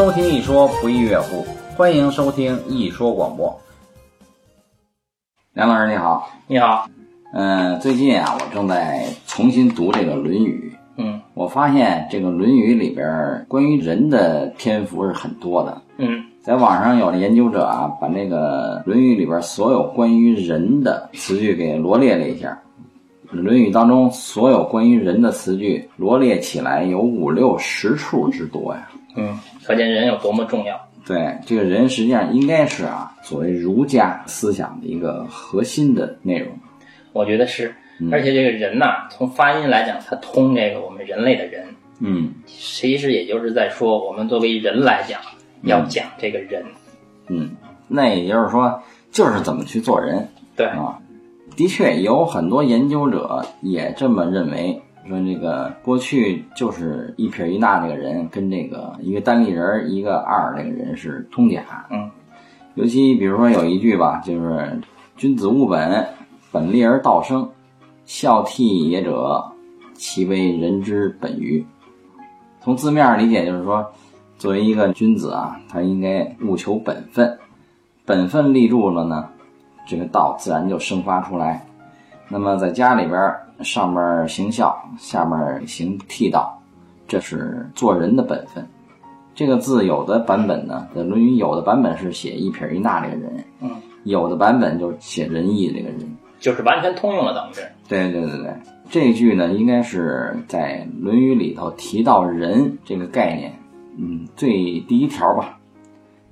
收听一说不亦乐乎，欢迎收听一说广播。梁老师你好，你好，嗯、最近啊，我正在重新读这个《论语》，嗯我发现这个《论语》里边关于人的篇幅是很多的。嗯在网上有的研究者啊，把那个《论语》里边所有关于人的词句给罗列了一下，《论语》当中所有关于人的词句罗列起来有五六十处之多呀。嗯，可见人有多么重要。对，这个人实际上应该是啊，所谓儒家思想的一个核心的内容。我觉得是，而且这个人呐、从发音来讲，它通这个我们人类的人，嗯。其实也就是在说，我们作为人来讲，要讲这个人。嗯，那也就是说，就是怎么去做人。对，啊，的确有很多研究者也这么认为，说这个过去就是一撇一捺这个人跟这个一个单立人儿一个二这个人是通假。嗯，尤其比如说有一句吧，就是“君子务本，本立而道生，孝悌也者，其为人之本于”。从字面上理解就是说，作为一个君子啊，他应该务求本分，本分立住了呢，这个道自然就生发出来。那么在家里边儿，上面行孝，下面行悌道，这是做人的本分。这个字有的版本呢，在《论语》有的版本是写一撇一捺这个人，嗯，有的版本就写仁义这个人。就是完全通用了，等于是。对对对对，这句呢，应该是在《论语》里头提到仁这个概念，嗯，最第一条吧。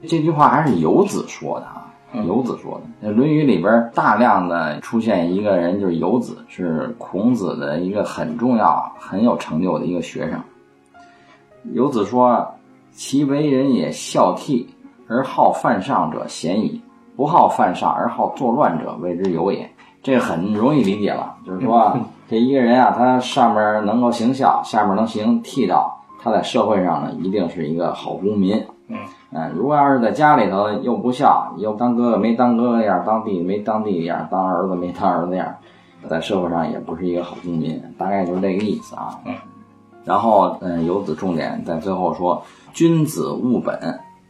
这句话还是游子说的啊，游子说的。在《论语》里边大量的出现一个人，就是游子，是孔子的一个很重要、很有成就的一个学生。游子说：“其为人也孝悌，而好犯上者贤矣；不好犯上而好作乱者，谓之有也。”这个很容易理解了，就是说啊，这一个人啊，他上面能够行孝，下面能行悌道，他在社会上呢，一定是一个好公民。嗯嗯，如果要是在家里头又不孝，又当哥哥没当哥哥样，当弟弟没当弟弟样，当儿子没当儿子样，在社会上也不是一个好公民，大概就是这个意思啊。嗯。然后，嗯，游子重点在最后说：“君子务本。”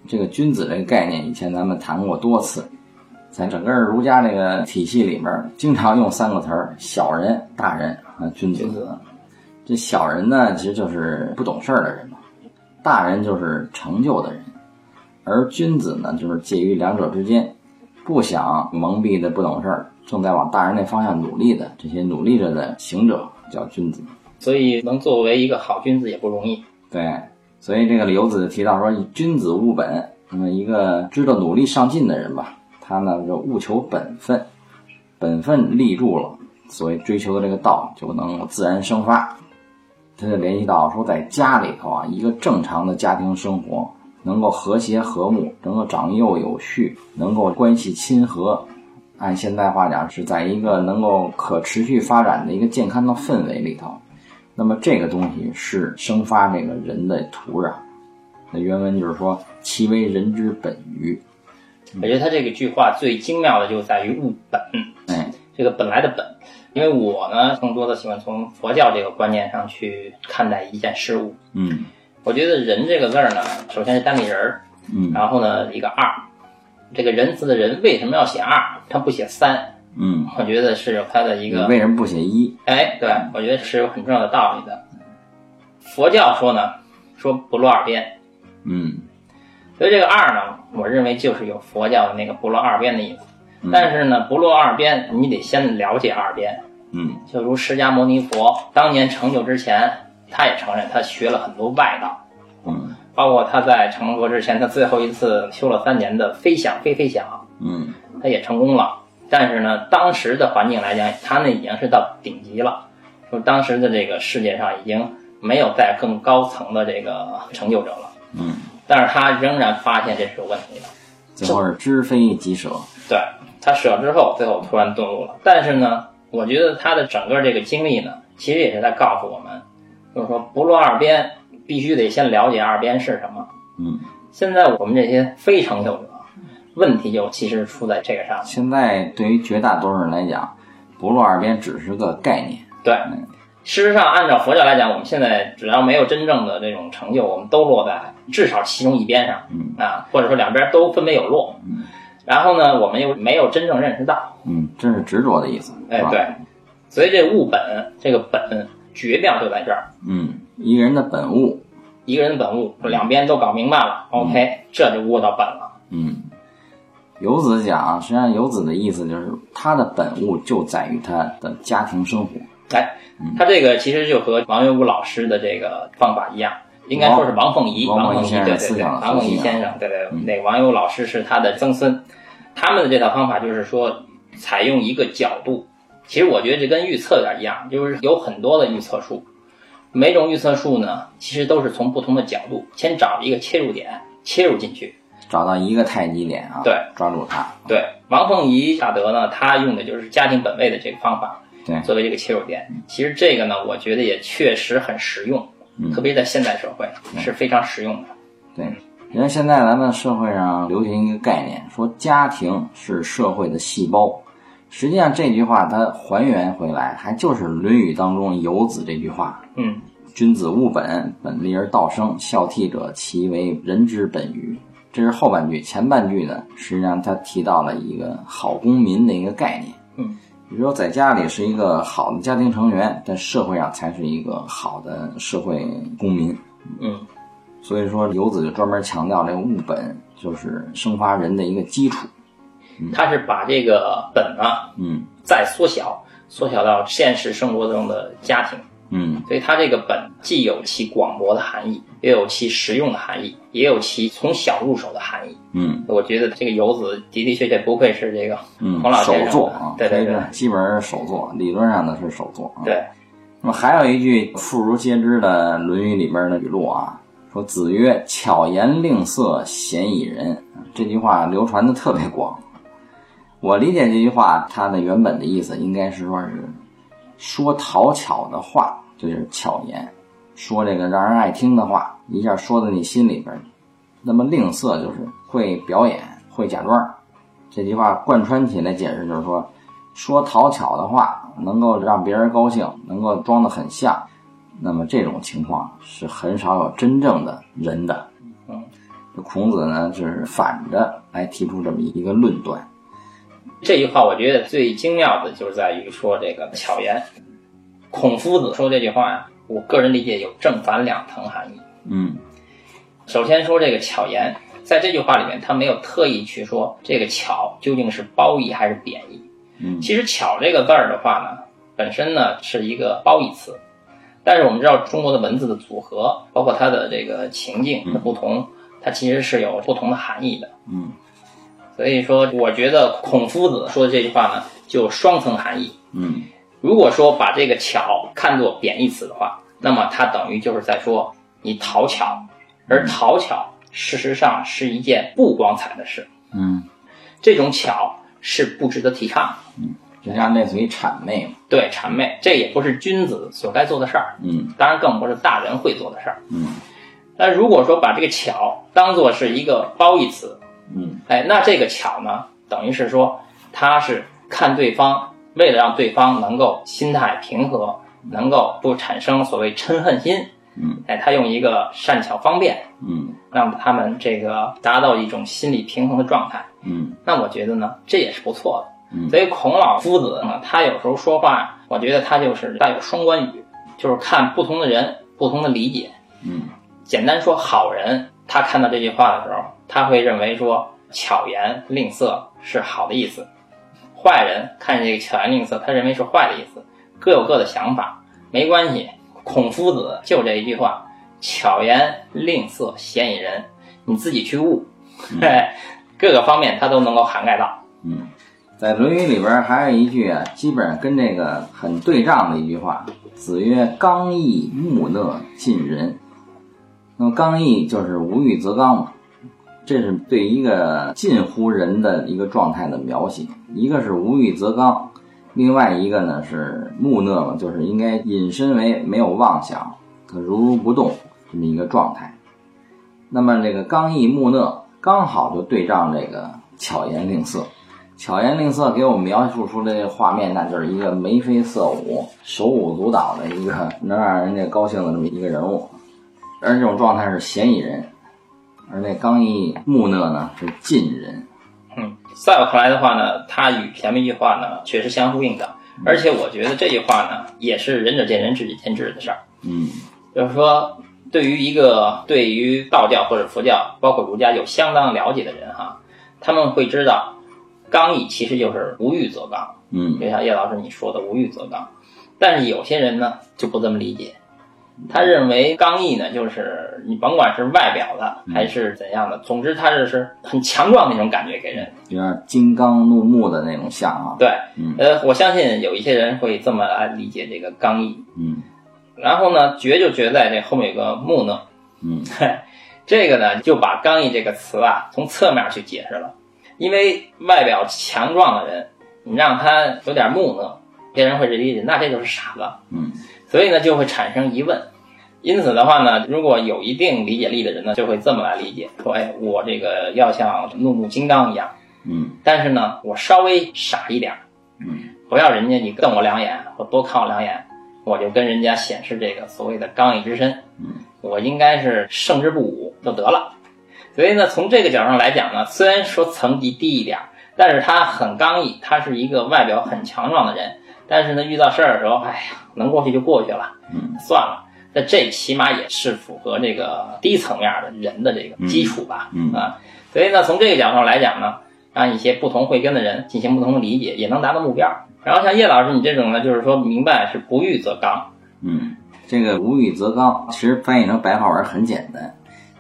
这个“君子”这个概念，以前咱们谈过多次，在整个儒家这个体系里面，经常用三个词儿：小人、大人啊，君子。君子这小人呢，其实就是不懂事儿的人嘛；大人就是成就的人，而君子呢，就是介于两者之间，不想蒙蔽的不懂事儿，正在往大人那方向努力的这些努力着的行者，叫君子。所以能作为一个好君子也不容易。对，所以这个刘子提到说，君子务本。那么一个知道努力上进的人吧，他呢就务求本分，本分立住了，所谓追求的这个道就能自然生发。他就联系到说，在家里头啊，一个正常的家庭生活能够和谐和睦，能够长幼有序，能够关系亲和。按现代话讲，是在一个能够可持续发展的一个健康的氛围里头。那么这个东西是生发这个人的土壤。那原文就是说，其为人之本于。我觉得他这个句话最精妙的就在于物本，哎，这个本来的本。因为我呢，更多的喜欢从佛教这个观念上去看待一件事物。嗯我觉得“人”这个字儿呢，首先是单立人儿，嗯然后呢一个二。这个仁慈的人为什么要写二？他不写三？嗯，我觉得是有他的一个为什么不写一？哎，对，我觉得是有很重要的道理的。佛教说呢，说不落二边，嗯所以这个二呢，我认为就是有佛教的那个不落二边的意思。嗯但是呢，不落二边，你得先了解二边。嗯就如释迦牟尼佛当年成就之前，他也承认他学了很多外道，嗯包括他在成佛之前，他最后一次修了三年的飞翔飞飞翔，嗯他也成功了。但是呢，当时的环境来讲，他那已经是到顶级了。说当时的这个世界上已经没有再更高层的这个成就者了。嗯，但是他仍然发现这是有问题的。最后是知非即舍。对他舍之后，最后突然顿悟了。但是呢，我觉得他的整个这个经历呢，其实也是在告诉我们，就是说不落二边，必须得先了解二边是什么。嗯，现在我们这些非成就者，问题就其实出在这个上面。现在对于绝大多数人来讲，不落二边只是个概念。对，事实上，按照佛教来讲，我们现在只要没有真正的这种成就，我们都落在至少其中一边上，嗯啊，或者说两边都分别有落。嗯然后呢，我们又没有真正认识到，嗯，这是执着的意思，哎对，所以这悟本这个本绝妙就在这儿，嗯，一个人的本物，一个人的本物，两边都搞明白了，OK，这就悟到本了。嗯，游子讲，实际上游子的意思就是他的本物就在于他的家庭生活，哎，他这个其实就和王元武老师的这个方法一样，应该说是王凤仪，王王凤仪，对对王凤仪先生，对对，那个王元武老师是他的曾孙，他们的这套方法就是说采用一个角度，其实我觉得这跟预测有点一样，就是有很多的预测术，每种预测术呢，其实都是从不同的角度，先找一个切入点切入进去，找到一个太极点啊，对，抓住它，对，王凤仪大德呢，他用的就是家庭本位的这个方法，对。作为这个切入点。其实这个呢，我觉得也确实很实用，嗯。特别在现代社会是非常实用的。对，因为现在咱们社会上流行一个概念，说家庭是社会的细胞。实际上这句话它还原回来，还就是《论语》当中游子这句话嗯，：“君子务本，本立而道生。孝悌者，其为人之本与？”这是后半句，前半句呢，实际上他提到了一个好公民的一个概念。嗯，比如说在家里是一个好的家庭成员，在社会上才是一个好的社会公民。嗯，所以说，游子就专门强调这个务本，就是生发人的一个基础。他是把这个本啊嗯再缩小，缩小到现实生活中的家庭。嗯所以它这个本既有其广博的含义，也有其实用的含义，也有其从小入手的含义。嗯我觉得这个游子的的确确不愧是这个嗯孔老，首先生的作啊，对对对这个基本上是首作，理论上的是首作啊。对，那么还有一句妇孺皆知的《论语》里边的语录啊，说子曰：“巧言令色，鲜矣仁。”这句话流传的特别广。我理解这句话，它的原本的意思应该是说是说讨巧的话，就是巧言；说这个让人爱听的话，一下说到你心里边儿。那么吝啬就是会表演，会假装。这句话贯穿起来解释就是说，说讨巧的话，能够让别人高兴，能够装得很像。那么这种情况是很少有真正的人的。嗯，这孔子呢，就是反着来提出这么一个论断。这句话我觉得最精妙的就是在于说这个巧言。孔夫子说这句话呀，我个人理解有正反两层含义。嗯首先说这个巧言，在这句话里面，他没有特意去说这个巧究竟是褒义还是贬义。嗯其实“巧”这个字儿的话呢，本身呢是一个褒义词，但是我们知道中国的文字的组合，包括它的这个情境的不同，它其实是有不同的含义的。嗯所以说，我觉得孔夫子说的这句话呢，就双层含义。嗯如果说把这个“巧”看作贬义词的话，那么它等于就是在说你讨巧，而讨巧事实上是一件不光彩的事。嗯，这种巧是不值得提倡的，实际上类似于谄媚嘛。对谄媚，这也不是君子所该做的事儿，嗯当然更不是大人会做的事儿。嗯但如果说把这个巧当做是一个褒义词，嗯。哎，那这个巧呢，等于是说他是看对方，为了让对方能够心态平和，能够不产生所谓嗔恨心，嗯，哎，他用一个善巧方便，嗯。让他们这个达到一种心理平衡的状态。嗯。那我觉得呢，这也是不错的。嗯。所以孔老夫子呢，他有时候说话，我觉得他就是带有双关语，就是看不同的人不同的理解。嗯。简单说，好人他看到这句话的时候，他会认为说巧言令色是好的意思；坏人看这个巧言令色，他认为是坏的意思。各有各的想法，没关系。孔夫子就这一句话：巧言令色，鲜矣仁。你自己去悟，哎，各个方面他都能够涵盖到。嗯，在《论语》里边还有一句啊，基本上跟这个很对仗的一句话：“子曰：‘刚毅木讷，近人。’那么刚毅就是无欲则刚嘛，这是对一个近乎人的一个状态的描写。一个是无欲则刚，另外一个呢是木讷嘛，就是应该引申为没有妄想，可如如不动这么一个状态。那么这个刚毅木讷刚好就对仗这个巧言令色。巧言令色给我们描述出这个画面，那就是一个眉飞色舞、手舞足蹈的一个能让人家高兴的这么一个人物。而这种状态是嫌疑人，而那刚毅木讷呢是近人。嗯，在我看来的话呢，他与前面一句话呢确实相呼应的，而且我觉得这句话呢也是仁者见仁，智者见智的事儿。嗯，就是说，对于一个对于道教或者佛教，包括儒家有相当了解的人哈，他们会知道，刚毅其实就是无欲则刚。嗯，就像叶老师你说的无欲则刚，但是有些人呢就不这么理解。他认为刚毅呢，就是你甭管是外表的还是怎样的，总之他这是很强壮的那种感觉给人，有点金刚怒目的那种像啊。对，嗯呃，我相信有一些人会这么来理解这个刚毅。嗯然后呢，绝就绝在这后面有个木讷，嗯 这个呢就把刚毅这个词啊从侧面去解释了，因为外表强壮的人，你让他有点木讷，别人会理解那这就是傻子。嗯所以呢，就会产生疑问。因此的话呢，如果有一定理解力的人呢，就会这么来理解：说，哎，我这个要像怒目金刚一样，嗯但是呢，我稍微傻一点儿，嗯不要人家你瞪我两眼或多看我两眼，我就跟人家显示这个所谓的刚毅之身。嗯，我应该是胜之不武就得了。所以呢，从这个角度上来讲呢，虽然说层级低一点儿，但是他很刚毅，他是一个外表很强壮的人。但是呢，遇到事儿的时候，哎呀，能过去就过去了，嗯，算了。那这起码也是符合这个低层面的人的这个基础吧，嗯嗯啊，所以呢，从这个角度上来讲呢，让一些不同慧根的人进行不同的理解，也能达到目标。然后像叶老师你这种呢，就是说明白是不欲则刚，嗯，这个无欲则刚，其实翻译成白话文很简单。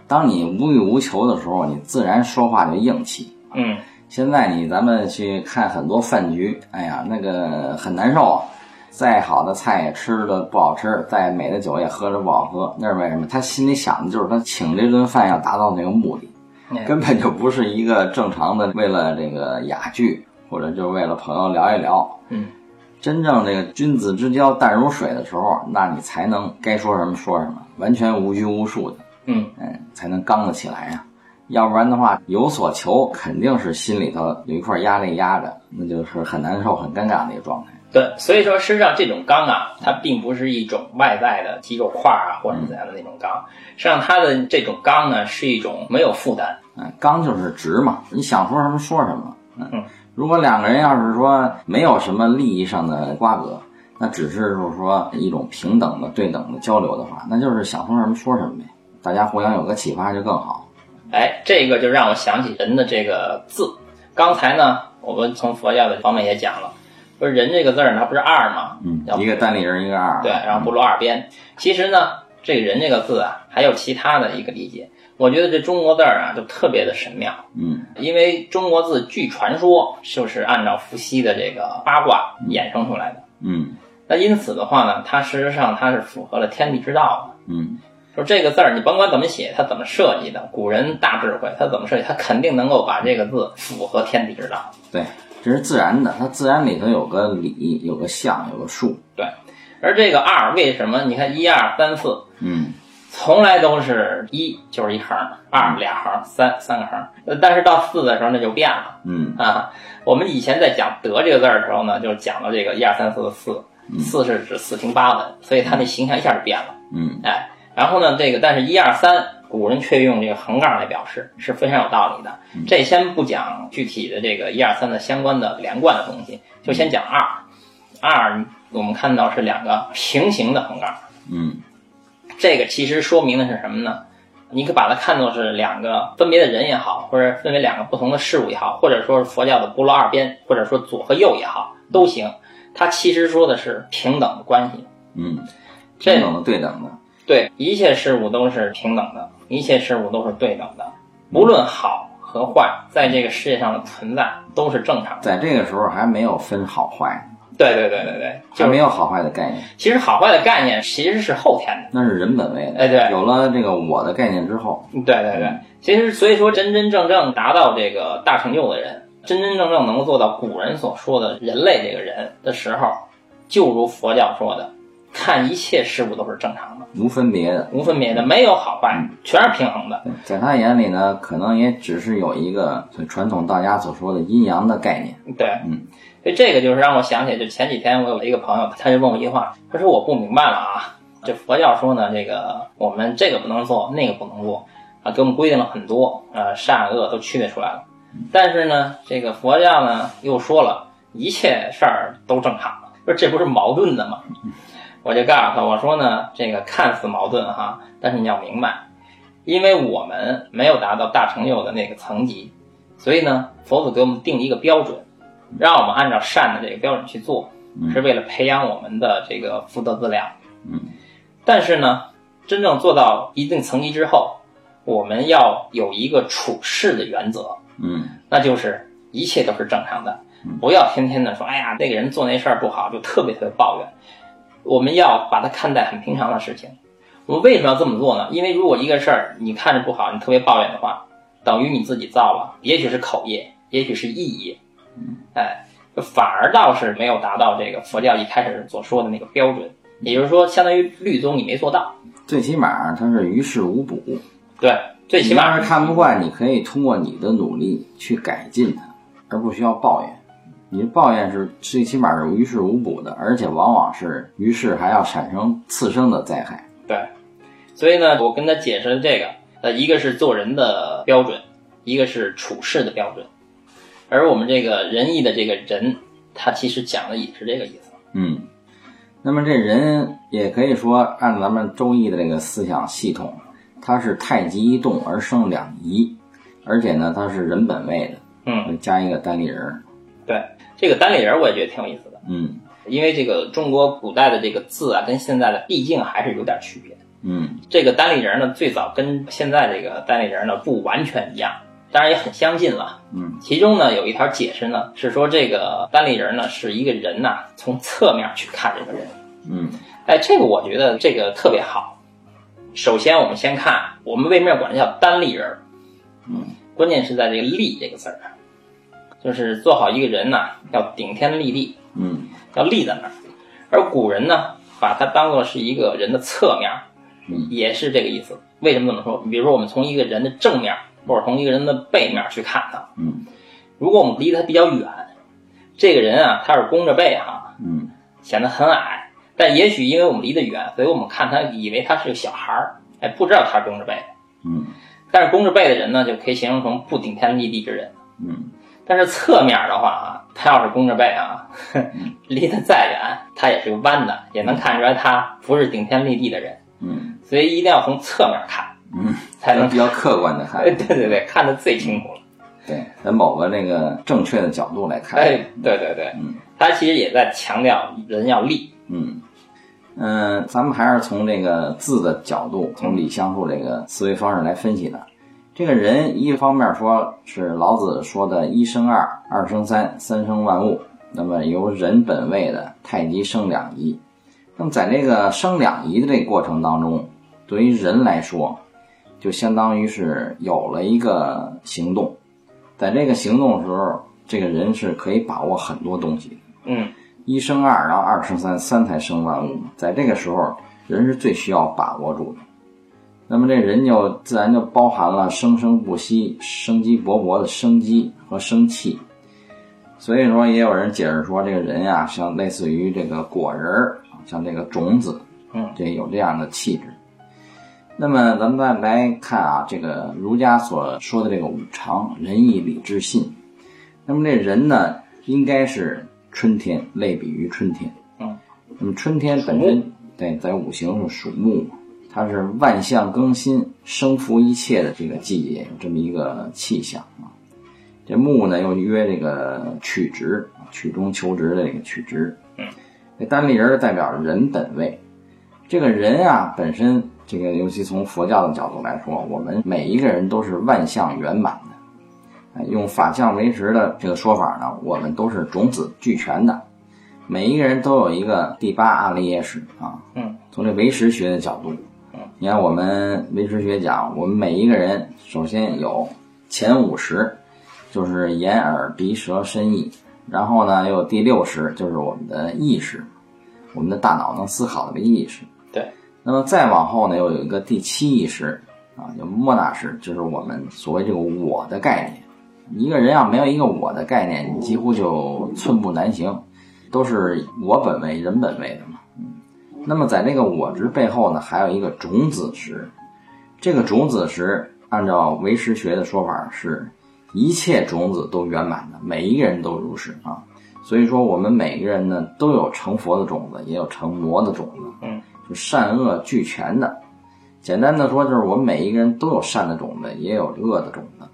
当你无欲无求的时候，你自然说话就硬气。嗯现在你咱们去看很多饭局，哎呀，那个很难受啊。再好的菜也吃的不好吃，再美的酒也喝着不好喝，那是为什么？他心里想的就是他请这顿饭要达到那个目的，嗯根本就不是一个正常的为了这个雅聚，或者就是为了朋友聊一聊。嗯，真正这个君子之交淡如水的时候，那你才能该说什么说什么，完全无拘无束的，嗯嗯，才能刚得起来呀、要不然的话，有所求，肯定是心里头有一块压力压着，那就是很难受、很尴尬的一个状态。对，所以说，实际上这种刚啊，它并不是一种外在的肌肉块啊，或者怎样的那种刚。实际上，它的这种刚呢，是一种没有负担。嗯，刚就是直嘛，你想说什么说什么。嗯，如果两个人要是说没有什么利益上的瓜葛，那只是就是说一种平等的、对等的交流的话，那就是想说什么说什么呗，大家互相有个启发就更好。哎，这个就让我想起人的这个字。刚才呢，我们从佛教的方面也讲了，不是人这个字儿，它不是二吗？嗯，一个单立人，一个二。对，然后不落二边。其实呢，这个人这个字啊，还有其他的一个理解。我觉得这中国字儿啊，就特别的神妙。嗯因为中国字据传说就是按照伏羲的这个八卦衍生出来的。嗯那因此的话呢，它事实上它是符合了天地之道的。嗯说这个字儿，你甭管怎么写，它怎么设计的，古人大智慧，他怎么设计，他肯定能够把这个字符合天地之道。对，这是自然的，它自然里头有个理，有个象，有个数。对，而这个二为什么？你看一二三四，嗯从来都是一就是一横，二俩横，三三个横。呃但是到四的时候那就变了嗯啊。我们以前在讲德这个字儿的时候呢，就讲了这个一二三四的四，四是指四平八稳，所以它那形象一下就变了。嗯哎，然后呢，这个但是一二三，古人却用这个横杠来表示，是非常有道理的。这先不讲具体的这个一二三的相关的连贯的东西，就先讲二。二，我们看到是两个平行的横杠，嗯这个其实说明的是什么呢？你可把它看作是两个分别的人也好，或者分为两个不同的事物也好，或者说是佛教的不落二边，或者说左和右也好，都行。它其实说的是平等的关系。嗯，这平等的、对等的。对，一切事物都是平等的，一切事物都是对等的，无论好和坏，在这个世界上的存在都是正常的。在这个时候还没有分好坏，对对对对对，就是没有好坏的概念，其实好坏的概念其实是后天的。那是人本位的。哎对有了这个我的概念之后，对对对，其实所以说真真正正达到这个大成就的人，真真正正能够做到古人所说的人类这个人的时候，就如佛教说的，看一切事物都是正常的，无分别的。无分别的，没有好坏，全是平衡的。在他眼里呢，可能也只是有一个传统道家所说的阴阳的概念。对，嗯，所以这个就是让我想起，就前几天我有一个朋友，他就问我一句话，他说我不明白了啊，这佛教说呢，这个我们这个不能做，那个不能做啊，给我们规定了很多，呃，善恶都区别出来了。但是呢，这个佛教呢又说了一切事儿都正常，说这不是矛盾的吗？我就告诉他，我说呢，这个看似矛盾哈，但是你要明白，因为我们没有达到大成就的那个层级，所以呢，佛祖给我们定一个标准，让我们按照善的这个标准去做，是为了培养我们的这个福德资粮。嗯，但是呢，真正做到一定层级之后，我们要有一个处事的原则，嗯那就是一切都是正常的，不要天天的说，哎呀，那个人做那事儿不好，就特别特别抱怨。我们要把它看待很平常的事情。我们为什么要这么做呢？因为如果一个事儿你看着不好，你特别抱怨的话，等于你自己造了，也许是口业，也许是意业，哎，反而倒是没有达到这个佛教一开始所说的那个标准。也就是说，相当于律宗你没做到。最起码它是于事无补。对，最起码是看不惯，你可以通过你的努力去改进它，而不需要抱怨。你抱怨是最起码是于事无补的，而且往往是于是还要产生次生的灾害。对，所以呢，我跟他解释了这个，呃，一个是做人的标准，一个是处事的标准，而我们这个仁义的这个仁，他其实讲的也是这个意思。嗯，那么这人也可以说按咱们周易的这个思想系统，它是太极一动而生两仪，而且呢，它是人本位的，嗯，加一个单立人儿。对，这个单立人我也觉得挺有意思的，嗯因为这个中国古代的这个字啊，跟现在的毕竟还是有点区别。嗯这个单立人呢，最早跟现在这个单立人呢不完全一样，当然也很相近了。嗯其中呢有一条解释呢是说，这个单立人呢是一个人呐、从侧面去看这个人。嗯哎，这个我觉得这个特别好。首先，我们先看我们为什么要管它叫单立人？嗯，关键是在这个“立”这个字儿，就是做好一个人呐、要顶天立地，嗯要立在那儿。而古人呢，把它当做是一个人的侧面，嗯也是这个意思。为什么这么说？比如说，我们从一个人的正面，或者从一个人的背面去看他，嗯如果我们离他比较远，这个人啊，他是弓着背哈，嗯显得很矮。但也许因为我们离得远，所以我们看他以为他是个小孩儿，哎，不知道他是弓着背的。嗯但是弓着背的人呢，就可以形容成不顶天立地之人。嗯但是侧面的话啊，他要是弓着背啊，离得再远，他也是个弯的，也能看出来他不是顶天立地的人。嗯所以一定要从侧面看，嗯，才能比较客观的看哎。对对对，看得最清楚了。对，在某个那个正确的角度来看。哎，对对对，嗯他其实也在强调人要立。嗯嗯，咱们还是从这个字的角度，从李香树这个思维方式来分析的。这个人，一方面说是老子说的“一生二，二生三，三生万物”，那么由人本位的太极生两仪。那么在这个生两仪的这个过程当中，对于人来说，就相当于是有了一个行动，在这个行动的时候，这个人是可以把握很多东西的。嗯，一生二，然后二生三，三才生万物。在这个时候，人是最需要把握住的。那么这人就自然就包含了生生不息、生机勃勃的生机和生气。所以说，也有人解释说，这个人呀、像类似于这个果仁儿，像这个种子，嗯，这有这样的气质。那么咱们再来看啊，这个儒家所说的这个五常：仁义礼智信。那么这人呢，应该是春天，类比于春天。嗯，那么春天本身对在五行是属木嘛，它是万象更新、生服一切的这个季节，有这么一个气象啊。这木呢又约这个曲直，曲中求直的这个曲直。嗯，这单立人代表人本位。这个人啊，本身这个尤其从佛教的角度来说，我们每一个人都是万象圆满的。哎，用法相为实的这个说法呢，我们都是种子俱全的，每一个人都有一个第八阿赖耶识啊。嗯，从这唯识学的角度，嗯，你看我们唯识学讲，我们每一个人首先有前五识，就是眼耳鼻舌身意，然后呢又有第六识，就是我们的意识。我们的大脑能思考的这个意识。对。那么再往后呢，又有一个第七意识啊，叫莫那识，就是我们所谓这个我的概念。一个人要没有一个我的概念，你几乎就寸步难行，都是我本位、人本位的嘛。嗯。那么在这个我执背后呢，还有一个种子识。这个种子识，按照唯识学的说法是。一切种子都圆满的，每一个人都如是啊。所以说，我们每个人呢都有成佛的种子，也有成魔的种子，嗯，就善恶俱全的。简单的说，就是我们每一个人都有善的种子，也有恶的种子，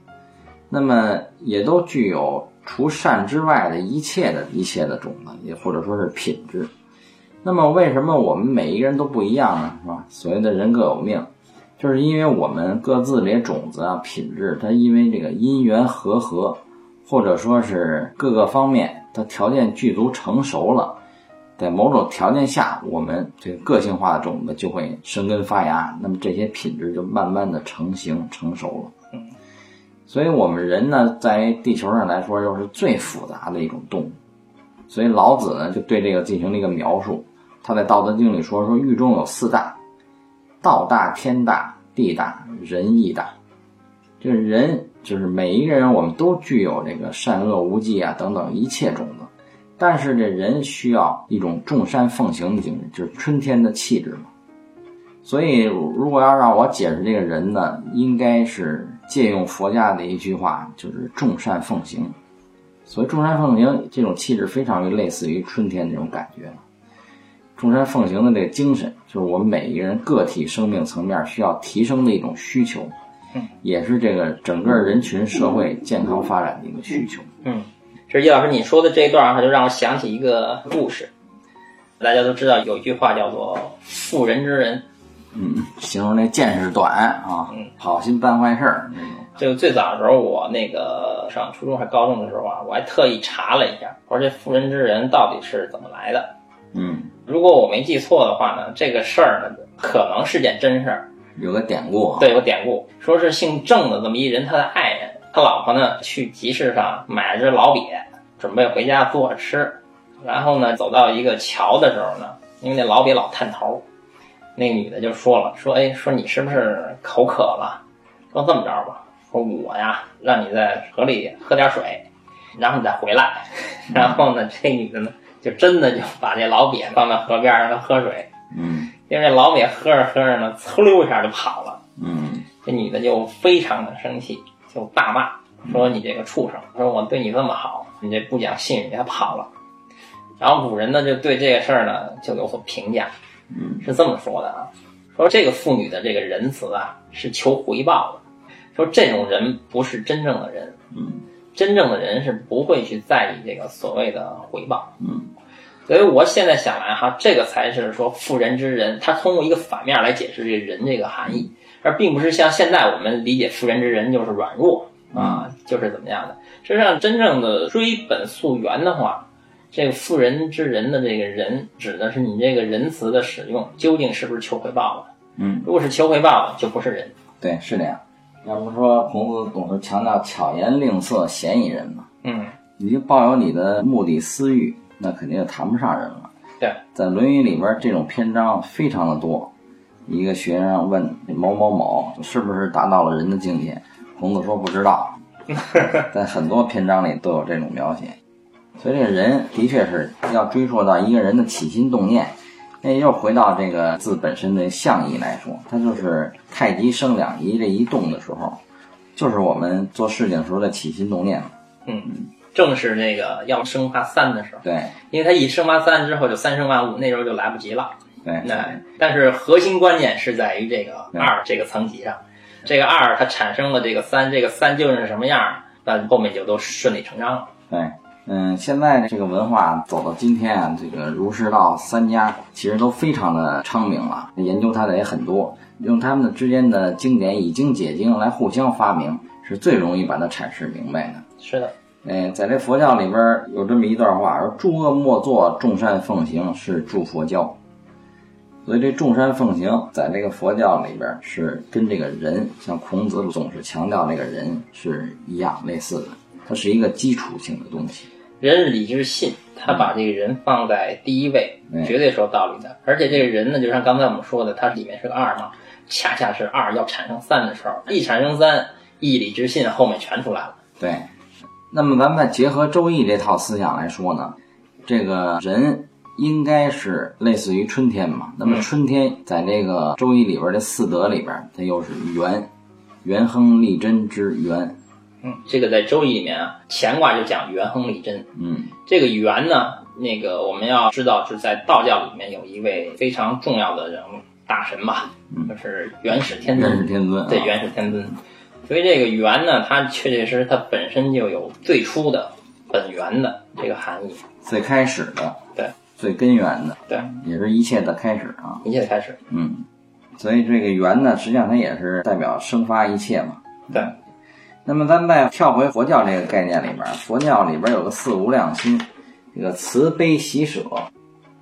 那么也都具有除善之外的一切的一切的种子，也或者说是品质。那么，为什么我们每一个人都不一样呢？是吧？所谓的人各有命。就是因为我们各自这些种子啊、品质，它因为这个因缘和合，或者说是各个方面它条件具足成熟了，在某种条件下，我们这个个性化的种子就会生根发芽，那么这些品质就慢慢的成型成熟了。所以我们人呢，在地球上来说，又是最复杂的一种动物。所以老子呢，就对这个进行了一个描述。他在《道德经》里说：“说狱中有四大，道大、天大。”地大人义大，这人就是每一个人，我们都具有这个善恶无忌啊等等一切种子，但是这人需要一种众善奉行的精神，就是春天的气质嘛。所以，如果要让我解释这个人呢，应该是借用佛家的一句话，就是众善奉行。所谓众善奉行，这种气质非常类似于春天那种感觉。众山奉行的这个精神，就是我们每一个人个体生命层面需要提升的一种需求，也是这个整个人群社会健康发展的一个需求。嗯，这叶老师你说的这一段哈，就让我想起一个故事。大家都知道有一句话叫做“妇人之仁”，嗯，形容那见识短啊，好心办坏事儿那种。这个最早的时候，我那个上初中还高中的时候啊，我还特意查了一下，我说这“妇人之仁”到底是怎么来的？嗯。如果我没记错的话呢，这个事儿呢可能是件真事儿，有个典故。对，有个典故，说是姓郑的这么一人，他的爱人，他老婆呢去集市上买了只老鳖，准备回家做着吃。然后呢，走到一个桥的时候呢，因为那老鳖老探头，那女的就说了，说哎，说你是不是口渴了？说这么着吧，说我呀让你在河里喝点水，然后你再回来。然后呢，这女的呢。就真的就把这老瘪放到河边让它喝水，嗯，因为这老瘪喝着喝着呢，呲溜一下就跑了，嗯，这女的就非常的生气，就大骂说：“你这个畜生！说我对你这么好，你这不讲信誉，还跑了。”然后古人呢就对这个事儿呢就有所评价，嗯，是这么说的啊，说这个妇女的这个仁慈啊是求回报的，说这种人不是真正的人，嗯。真正的人是不会去在意这个所谓的回报，嗯，所以我现在想来哈，这个才是说妇人之仁，他通过一个反面来解释这个人这个含义，而并不是像现在我们理解妇人之仁就是软弱啊，就是怎么样的。实际上，真正的追本溯源的话，这个妇人之仁的这个人，指的是你这个仁慈的使用究竟是不是求回报的？嗯，如果是求回报了，就不是人。对，是这样。要不说孔子总是强调巧言令色，嫌疑人嘛。嗯，你就抱有你的目的私欲，那肯定就谈不上人了。对，在《论语》里边，这种篇章非常的多。一个学生问某某某是不是达到了人的境界，孔子说不知道。在很多篇章里都有这种描写，所以这个人的确是要追溯到一个人的起心动念。那又回到这个字本身的象意来说，它就是太极生两仪这一动的时候，就是我们做事情时候的起心动念。嗯，正是那个要生发三的时候。对，因为它一生发三之后就三生万物，那时候就来不及了。对，那但是核心关键是在于这个二这个层级上，这个二它产生了这个三，这个三究竟是什么样，那后面就都顺理成章了。对。嗯，现在这个文化走到今天啊，这个儒释道三家其实都非常的昌明了，研究它的也很多，用他们的之间的经典以经解经来互相发明，是最容易把它阐释明白的。是的，哎，在这佛教里边有这么一段话，说诸恶莫作，众善奉行，是诸佛教。所以这众善奉行，在这个佛教里边是跟这个人，像孔子总是强调这个人是一样类似的，它是一个基础性的东西。人理智信，他把这个人放在第一位，对绝对是有道理的。而且这个人呢，就像刚才我们说的，它里面是个二嘛，恰恰是二要产生三的时候，一产生三，义理智信后面全出来了。对。那么咱们再结合《周易》这套思想来说呢，这个人应该是类似于春天嘛。那么嗯春天在这个《周易》里边的四德里边，它又是元，元亨利贞之元。嗯，这个在《周易》里面啊，乾卦就讲元亨利贞。嗯这个元呢，那个我们要知道是在道教里面有一位非常重要的人物大神吧，嗯就是元始天尊。元始天尊啊。对，元始天尊。所以这个元呢，它确确实实它本身就有最初的本源的这个含义。最开始的，对，最根源的，对，也是一切的开始啊。一切的开始。嗯，所以这个元呢，实际上它也是代表生发一切嘛。对，那么咱们再跳回佛教这个概念里边，佛教里边有个四无量心，这个慈悲喜舍，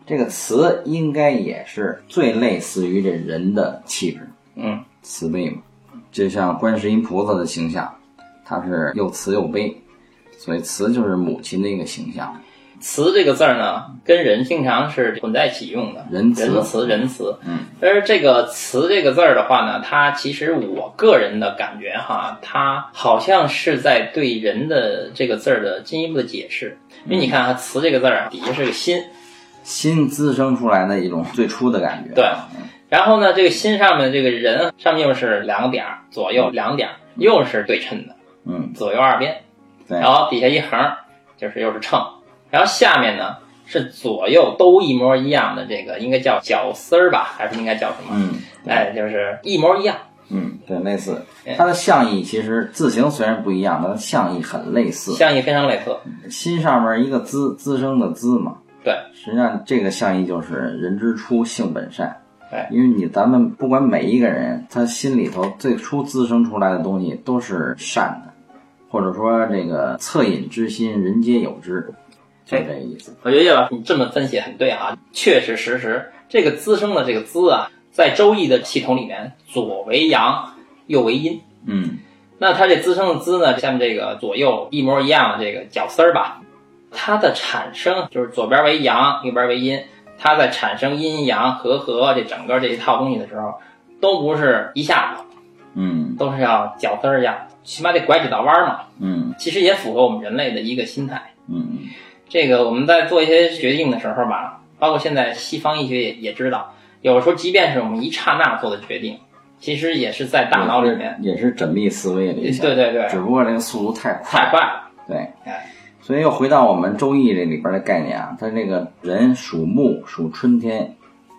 这个慈应该也是最类似于这人的气质，嗯，慈悲嘛，就像观世音菩萨的形象，他是又慈又悲，所以慈就是母亲的一个形象。慈这个字儿呢，跟人经常是混在一起用的，仁慈仁慈，仁慈。嗯，而这个慈这个字儿的话呢，它其实我个人的感觉哈，它好像是在对人的这个字儿的进一步的解释。因为你看啊，慈这个字儿啊，底下是个心，心滋生出来的一种最初的感觉。对然后呢，这个心上面这个人上面又是两个点儿，左右两点儿，又是对称的，嗯，左右二边。对然后底下一横，就是又是秤，然后下面呢是左右都一模一样的，这个应该叫角丝儿吧，还是应该叫什么？嗯，哎，就是一模一样。嗯，对，类似哎。它的象意其实字形虽然不一样，它的象意很类似。象意非常类似。心上面一个滋，滋生的滋嘛。对，实际上这个象意就是人之初，性本善。对因为你咱们不管每一个人，他心里头最初滋生出来的东西都是善的，或者说这个恻隐之心，人皆有之，就这个意思。我觉得叶老师你这么分析很对啊，确确实实，这个滋生的这个滋啊，在周易的系统里面，左为阳，右为阴。嗯那它这滋生的滋呢，像这个左右一模一样的这个角丝儿吧，它的产生就是左边为阳，右边为阴，它在产生阴阳和合这整个这一套东西的时候，都不是一下子，嗯都是要绞丝儿一样，起码得拐几道弯儿嘛。嗯其实也符合我们人类的一个心态。嗯这个我们在做一些决定的时候吧，包括现在西方医学也也知道，有时候即便是我们一刹那做的决定，其实也是在大脑里面。也是缜密思维了一下。对对对，只不过这个速度太快太快了。对，哎，所以又回到我们《周易》这里边的概念啊，它这个人属木，属春天，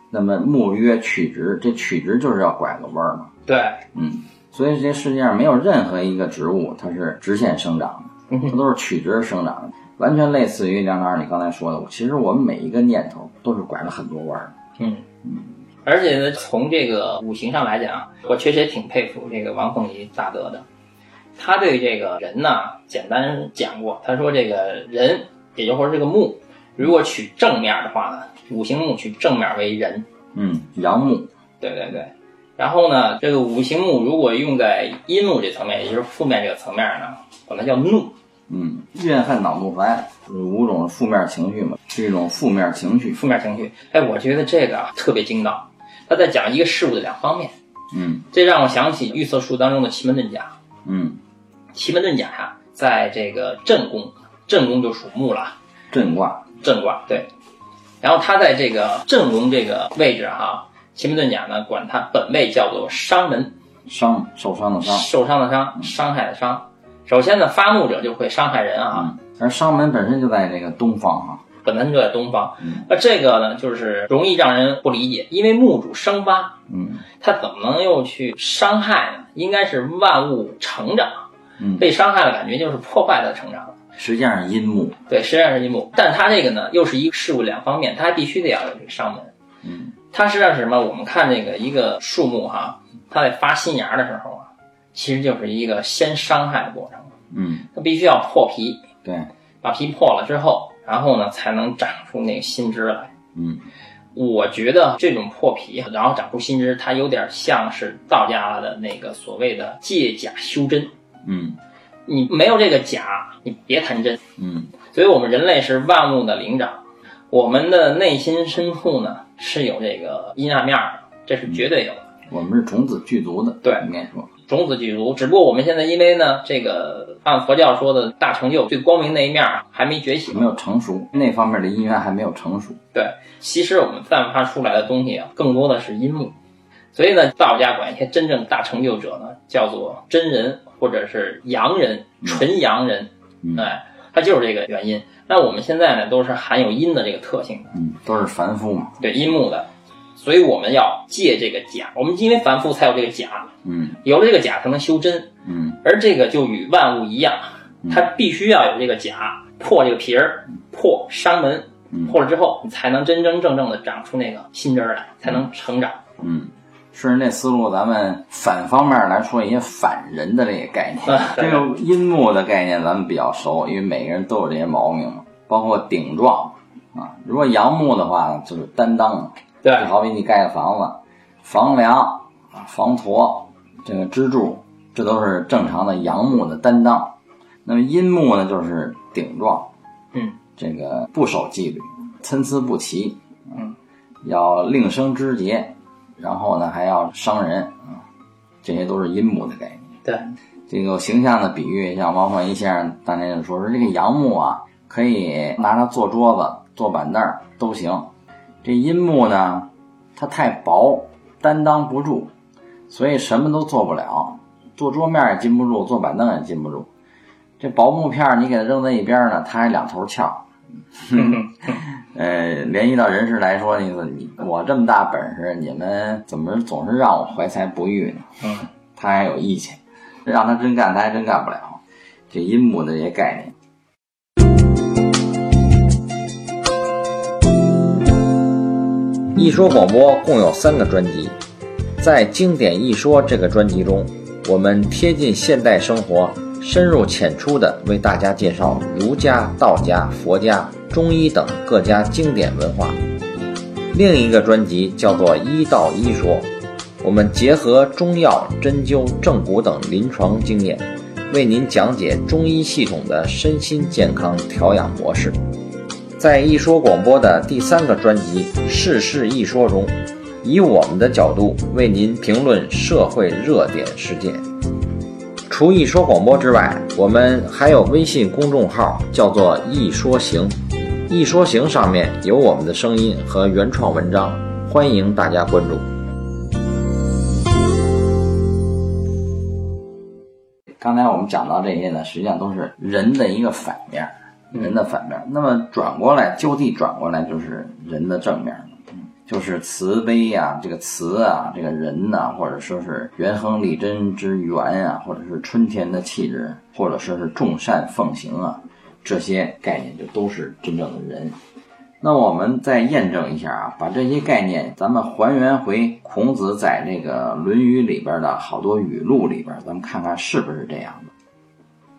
那么木曰曲直，这曲直就是要拐个弯儿嘛，对，嗯，所以这世界上没有任何一个植物它是直线生长的，它都是曲直生长的，完全类似于梁老师你刚才说的，其实我们每一个念头都是拐了很多弯儿，嗯。而且呢，从这个五行上来讲，我确实也挺佩服这个王凤仪大德的。他对这个人呢，简单讲过，他说这个人，也就是说这个木，如果取正面的话呢，五行木取正面为人，嗯，阳木，对对对。然后呢，这个五行木如果用在阴木这层面，也就是负面这个层面呢，管它叫怒。嗯，怨恨恼怒烦五种负面情绪嘛，是一种负面情绪，负面情绪。哎，我觉得这个啊特别精到，他在讲一个事物的两方面，嗯这让我想起预测术当中的奇门遁甲。嗯，奇门遁甲呀、在这个震宫，震宫就属木了，震卦，震卦对。然后它在这个震宫这个位置哈、奇门遁甲呢管它本位叫做伤门，伤受伤的伤。受伤的伤，伤害的伤。首先呢，发怒者就会伤害人啊，嗯，而伤门本身就在这个东方哈、本身就在东方嗯。那这个呢，就是容易让人不理解，因为木主生发，嗯他怎么能又去伤害呢？应该是万物成长，嗯，被伤害的感觉就是破坏的成长。实际上是阴木，对，实际上是阴木，但它这个呢，又是一个事物两方面，它还必须得要有这个伤门。嗯它实际上是什么？我们看这个一个树木哈，它在发新芽的时候啊，其实就是一个先伤害的过程，嗯，它必须要破皮，对，把皮破了之后，然后呢才能长出那个新枝来。嗯我觉得这种破皮，然后长出新枝，它有点像是道家的那个所谓的借假修真。嗯你没有这个假，你别谈真。嗯所以我们人类是万物的灵长，我们的内心深处呢是有这个阴暗面的，这是绝对有的。我们是种子具足的，对应该说，种子具足，只不过我们现在因为呢，这个按佛教说的大成就，最光明那一面儿还没觉醒没。有成熟，那方面的因缘还没有成熟。对，其实我们散发出来的东西啊，更多的是阴木。所以呢，道家管一些真正大成就者呢，叫做真人或者是阳人、纯阳人。嗯哎，它就是这个原因。那我们现在呢，都是含有阴的这个特性的，嗯，都是凡夫嘛。对阴木的，所以我们要借这个甲。我们因为凡夫才有这个甲，嗯有了这个甲才能修真。嗯而这个就与万物一样，它必须要有这个甲破这个皮儿，破伤门，嗯破了之后，你才能真真正正的长出那个新枝儿来，才能成长。嗯，顺着这思路，咱们反方面来说一些反人的这个概念。啊这个阴木的概念咱们比较熟，因为每个人都有这些毛病嘛，包括顶撞啊。如果阳木的话，就是担当，对就好比你盖个房子，房梁啊、房坨、这个支柱，这都是正常的阳木的担当。那么阴木呢，就是顶撞，嗯，这个不守纪律，参差不齐，嗯，要另生枝节，然后呢还要伤人啊，这些都是阴木的概念。对，这个形象的比喻，像王焕一先生当年就说说这个阳木啊，可以拿它做桌子、做板凳儿都行。这阴木呢，它太薄，担当不住，所以什么都做不了，做桌面也禁不住，做板凳也禁不住。这薄木片儿你给它扔在一边儿呢，它还两头翘。呃，联系到人事来说，你说你我这么大本事，你们怎么总是让我怀才不遇呢？嗯，他还有意见，让他真干，他还真干不了。这阴木的这些概念。一说广播共有三个专辑，在《经典一说》这个专辑中，我们贴近现代生活，深入浅出地为大家介绍儒家、道家、佛家、中医等各家经典文化。另一个专辑叫做《医道医说》，我们结合中药、针灸、正骨等临床经验，为您讲解中医系统的身心健康调养模式。在一说广播的第三个专辑《世事一说》中，以我们的角度为您评论社会热点事件。除一说广播之外，我们还有微信公众号，叫做“一说行”。一说行上面有我们的声音和原创文章，欢迎大家关注。刚才我们讲到这些呢，实际上都是人的一个反面，人的反面。那么转过来，就地转过来就是人的正面，嗯就是慈悲呀、这个慈啊，这个人呐、或者说是元亨利贞之源啊，或者是春天的气质，或者说是众善奉行啊，这些概念就都是真正的人。那我们再验证一下啊，把这些概念咱们还原回孔子在这个《论语》里边的好多语录里边，咱们看看是不是这样的。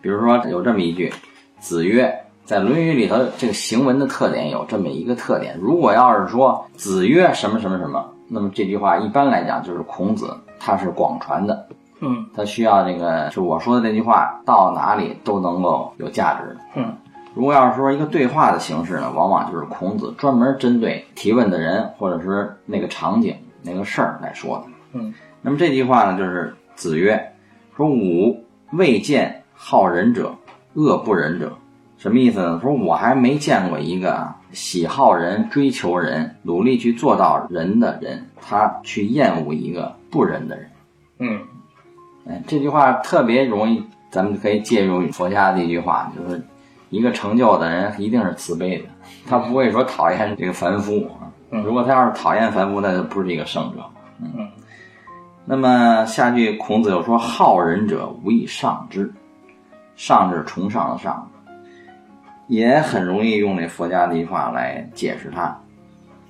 比如说有这么一句：“子曰。”在《论语》里头，这个行文的特点有这么一个特点。如果要是说“子曰”什么什么什么，那么这句话一般来讲就是孔子他是广传的，嗯他需要这个，就我说的这句话到哪里都能够有价值。嗯如果要是说一个对话的形式呢，往往就是孔子专门针对提问的人或者是那个场景、那个事儿来说的。嗯，那么这句话呢，就是子曰：“说吾未见好仁者，恶不仁者。”什么意思呢？说我还没见过一个啊喜好人、追求人、努力去做到人的人，他去厌恶一个不仁的人。嗯哎，这句话特别容易，咱们可以借用佛家的一句话，就是一个成就的人一定是慈悲的，他不会说讨厌这个凡夫如果他要是讨厌凡夫，那就不是一个圣者。嗯。那么下句孔子又说：“好仁者，无以上之。”上是崇尚的上，也很容易用这佛家的一句话来解释它。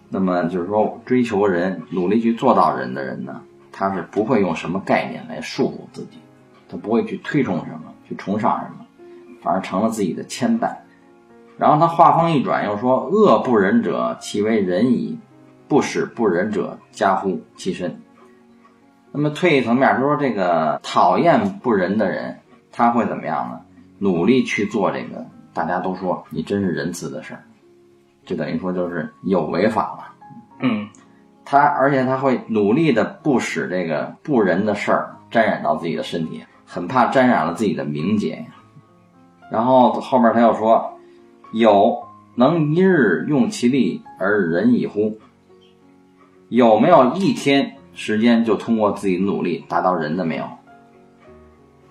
那么就是说，追求人、努力去做到人的人呢，他是不会用什么概念来束缚自己，他不会去推崇什么，去崇尚什么，反而成了自己的牵绊。然后他话锋一转，又说：“恶不仁者，其为仁矣；不使不仁者，加乎其身。”那么退一层面他说，这个讨厌不仁的人，他会怎么样呢？努力去做这个大家都说你真是仁慈的事儿，就等于说就是有违法了。嗯他而且他会努力的不使这个不仁的事儿沾染到自己的身体，很怕沾染了自己的名节呀。然后后面他又说：“有能一日用其力而仁矣乎？有没有一天时间就通过自己的努力达到仁的没有？”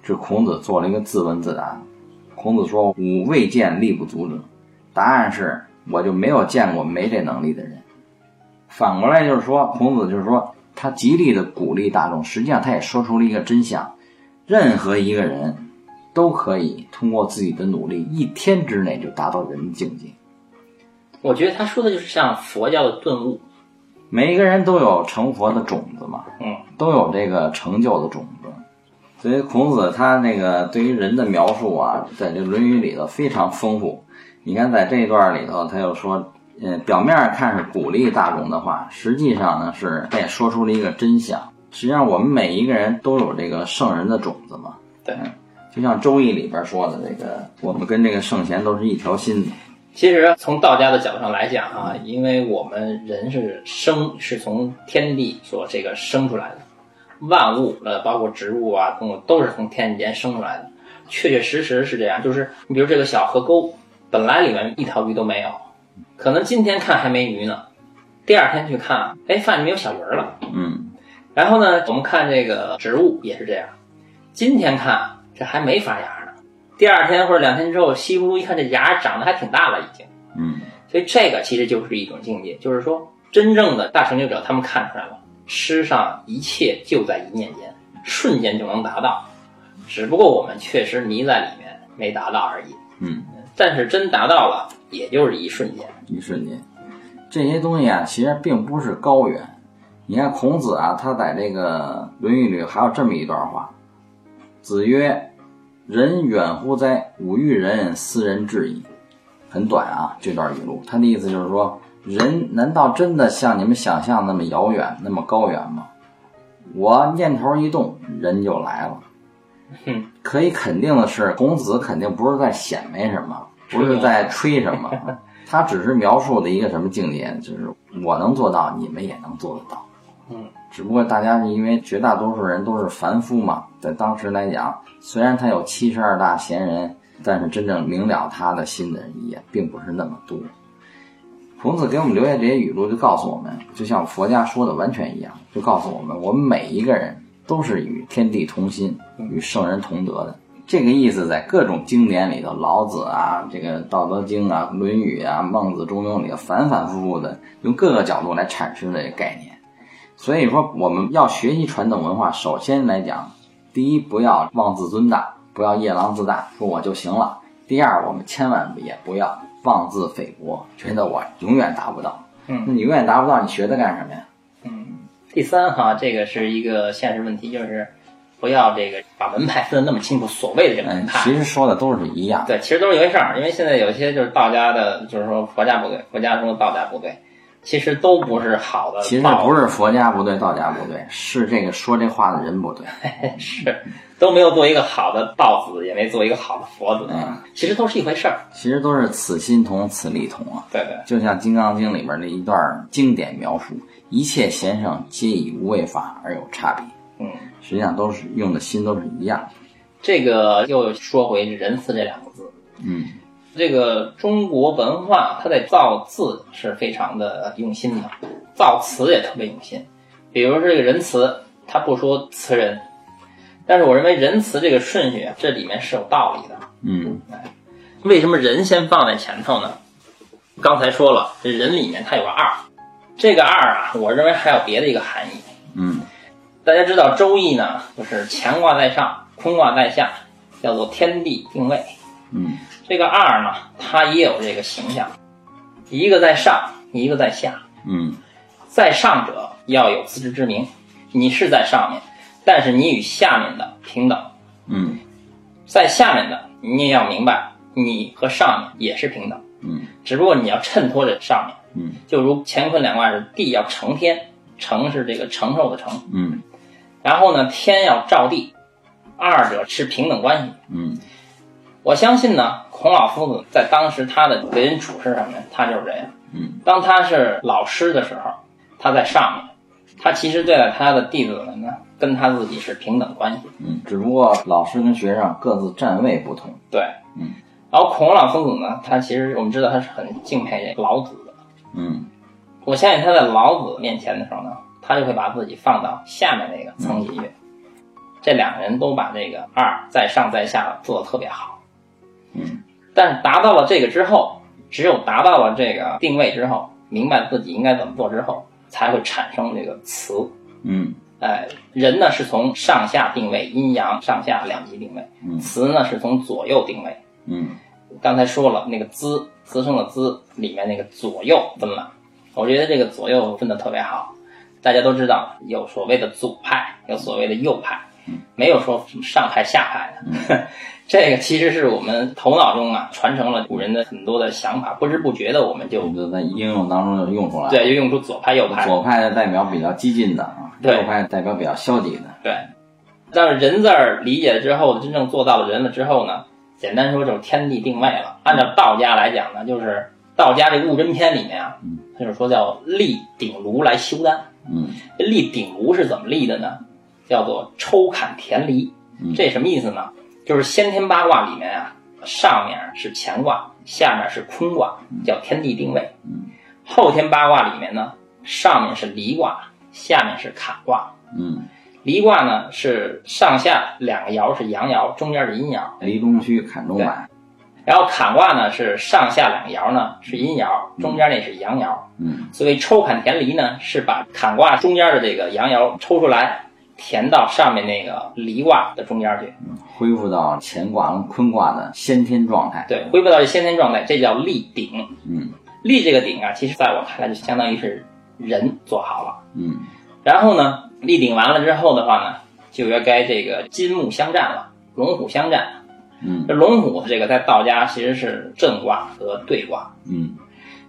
这孔子做了一个自问自答。孔子说：“吾未见力不足者。”答案是，我就没有见过没这能力的人。反过来就是说，孔子就是说，他极力的鼓励大众，实际上他也说出了一个真相：任何一个人都可以通过自己的努力，一天之内就达到人的境界。我觉得他说的就是像佛教的顿悟。每一个人都有成佛的种子嘛，嗯，都有这个成就的种子。所以孔子他那个对于人的描述啊，在这《论语》里头非常丰富。你看，在这一段里头，他又说。呃，表面看是鼓励大众的话，实际上呢是他也说出了一个真相。实际上，我们每一个人都有这个圣人的种子嘛。对，就像《周易》里边说的，这个我们跟这个圣贤都是一条心。其实从道家的角度上来讲啊，因为我们人是生是从天地所这个生出来的，万物呃包括植物啊动物都是从天地间生出来的，确确实实是这样。就是你比如这个小河沟，本来里面一条鱼都没有。可能今天看还没鱼呢，第二天去看，哎，发现里面有小鱼儿了。嗯，然后呢，我们看这个植物也是这样，今天看这还没发芽呢，第二天或者两天之后，稀乎一看这芽长得还挺大了已经。嗯，所以这个其实就是一种境界，就是说真正的大成就者，他们看出来了，世上一切就在一念间，瞬间就能达到，只不过我们确实迷在里面没达到而已。嗯，但是真达到了，也就是一瞬间。一瞬间，这些东西啊，其实并不是高远。你看孔子啊，他在这个《论语》里还有这么一段话：“子曰：‘人远乎哉？吾欲人斯人至矣。’很短啊，这段语录，他的意思就是说，人难道真的像你们想象那么遥远、那么高远吗？我念头一动，人就来了。嗯，可以肯定的是，孔子肯定不是在显摆什么，不是在吹什么。他只是描述的一个什么境界，就是我能做到，你们也能做得到。嗯，只不过大家是因为绝大多数人都是凡夫嘛，在当时来讲，虽然他有七十二大贤人，但是真正明了他的心的人也并不是那么多。孔子给我们留下这些语录，就告诉我们，就像佛家说的完全一样，就告诉我们，我们每一个人都是与天地同心，与圣人同德的。这个意思在各种经典里头，老子啊，这个《道德经》啊，《论语》啊，《孟子》《中庸》里头反反复复的用各个角度来阐释这个概念。所以说，我们要学习传统文化，首先来讲，第一，不要妄自尊大，不要夜郎自大，说我就行了；第二，我们千万也不要妄自菲薄，觉得我永远达不到。嗯，那你永远达不到，你学它干什么呀？嗯，第三哈，这个是一个现实问题，就是。不要这个把门派分得那么清楚，所谓的这个门派，其实说的都是一样。对，其实都是一回事儿。因为现在有些就是道家的，就是说佛家不对，佛家中的道家不对，其实都不是好的。其实不是佛家不对，道家不对，是这个说这话的人不对。是，都没有做一个好的道子，也没做一个好的佛子。嗯，其实都是一回事儿。其实都是此心同，此理同啊。对对，就像《金刚经》里边的一段经典描述：一切贤圣皆以无为法而有差别。嗯。实际上都是用的心都是一样。这个又说回“仁慈”这两个字。嗯，这个中国文化，它在造字是非常的用心的，造词也特别用心。比如说这个仁慈，它不说词人，但是我认为仁慈这个顺序这里面是有道理的。嗯，为什么人先放在前头呢？刚才说了，这人里面它有个二，这个二啊，我认为还有别的一个含义。嗯。大家知道《周易》呢，就是乾卦在上，坤卦在下，叫做天地定位。嗯，这个二呢，它也有这个形象，一个在上，一个在下。嗯，在上者要有自知之明，你是在上面，但是你与下面的平等。嗯，在下面的你也要明白，你和上面也是平等。嗯，只不过你要衬托着上面。嗯，就如乾坤两卦是地要承天，承是这个承受的承。嗯。然后呢，天要照地，二者是平等关系。嗯，我相信呢，孔老夫子在当时他的为人处事上面，他就是这样。嗯，当他是老师的时候，他在上面，他其实对待他的弟子们呢，跟他自己是平等关系。嗯，只不过老师跟学生各自站位不同。对，嗯。然后孔老夫子呢，他其实我们知道他是很敬佩老子的。嗯，我相信他在老子面前的时候呢，他就会把自己放到下面那个层级去。这两个人都把这个二在上在下做的特别好。嗯，但是达到了这个之后，只有达到了这个定位之后，明白自己应该怎么做之后，才会产生这个词。嗯哎，人呢是从上下定位，阴阳上下两极定位；嗯词呢是从左右定位。嗯刚才说了，那个滋，滋生的滋里面那个左右分了，我觉得这个左右分的特别好。大家都知道，有所谓的左派，有所谓的右派，没有说什么上派下派的。这个其实是我们头脑中啊传承了古人的很多的想法，不知不觉的我们就就在应用当中就用出来了。对，就用出左派右派。左派的代表比较激进的啊，对右派代表比较消极的。对，但是人字儿理解了之后，真正做到了人了之后呢，简单说就是天地定位了。按照道家来讲呢，就是道家这个《物真篇》里面啊，就是说叫立鼎炉来修丹。嗯这立鼎炉是怎么立的呢？叫做抽砍田离。这什么意思呢？就是先天八卦里面啊，上面是乾卦，下面是坤卦，叫天地定位。后天八卦里面呢，上面是离卦，下面是坎卦。嗯，离卦呢是上下两个爻是阳爻，中间是阴爻。离中虚，坎中满。然后坎卦呢是上下两个爻呢是阴爻，中间那是阳爻。嗯所谓抽坎填离呢，是把坎卦中间的这个阳爻抽出来，填到上面那个离卦的中间去。恢复到乾卦跟坤卦的先天状态。对，恢复到这先天状态，这叫立鼎。嗯立这个鼎啊，其实在我看来就相当于是人做好了。嗯然后呢，立鼎完了之后的话呢，就该该这个金木相战了，龙虎相战。嗯这龙虎这个在道家其实是正卦和对卦，嗯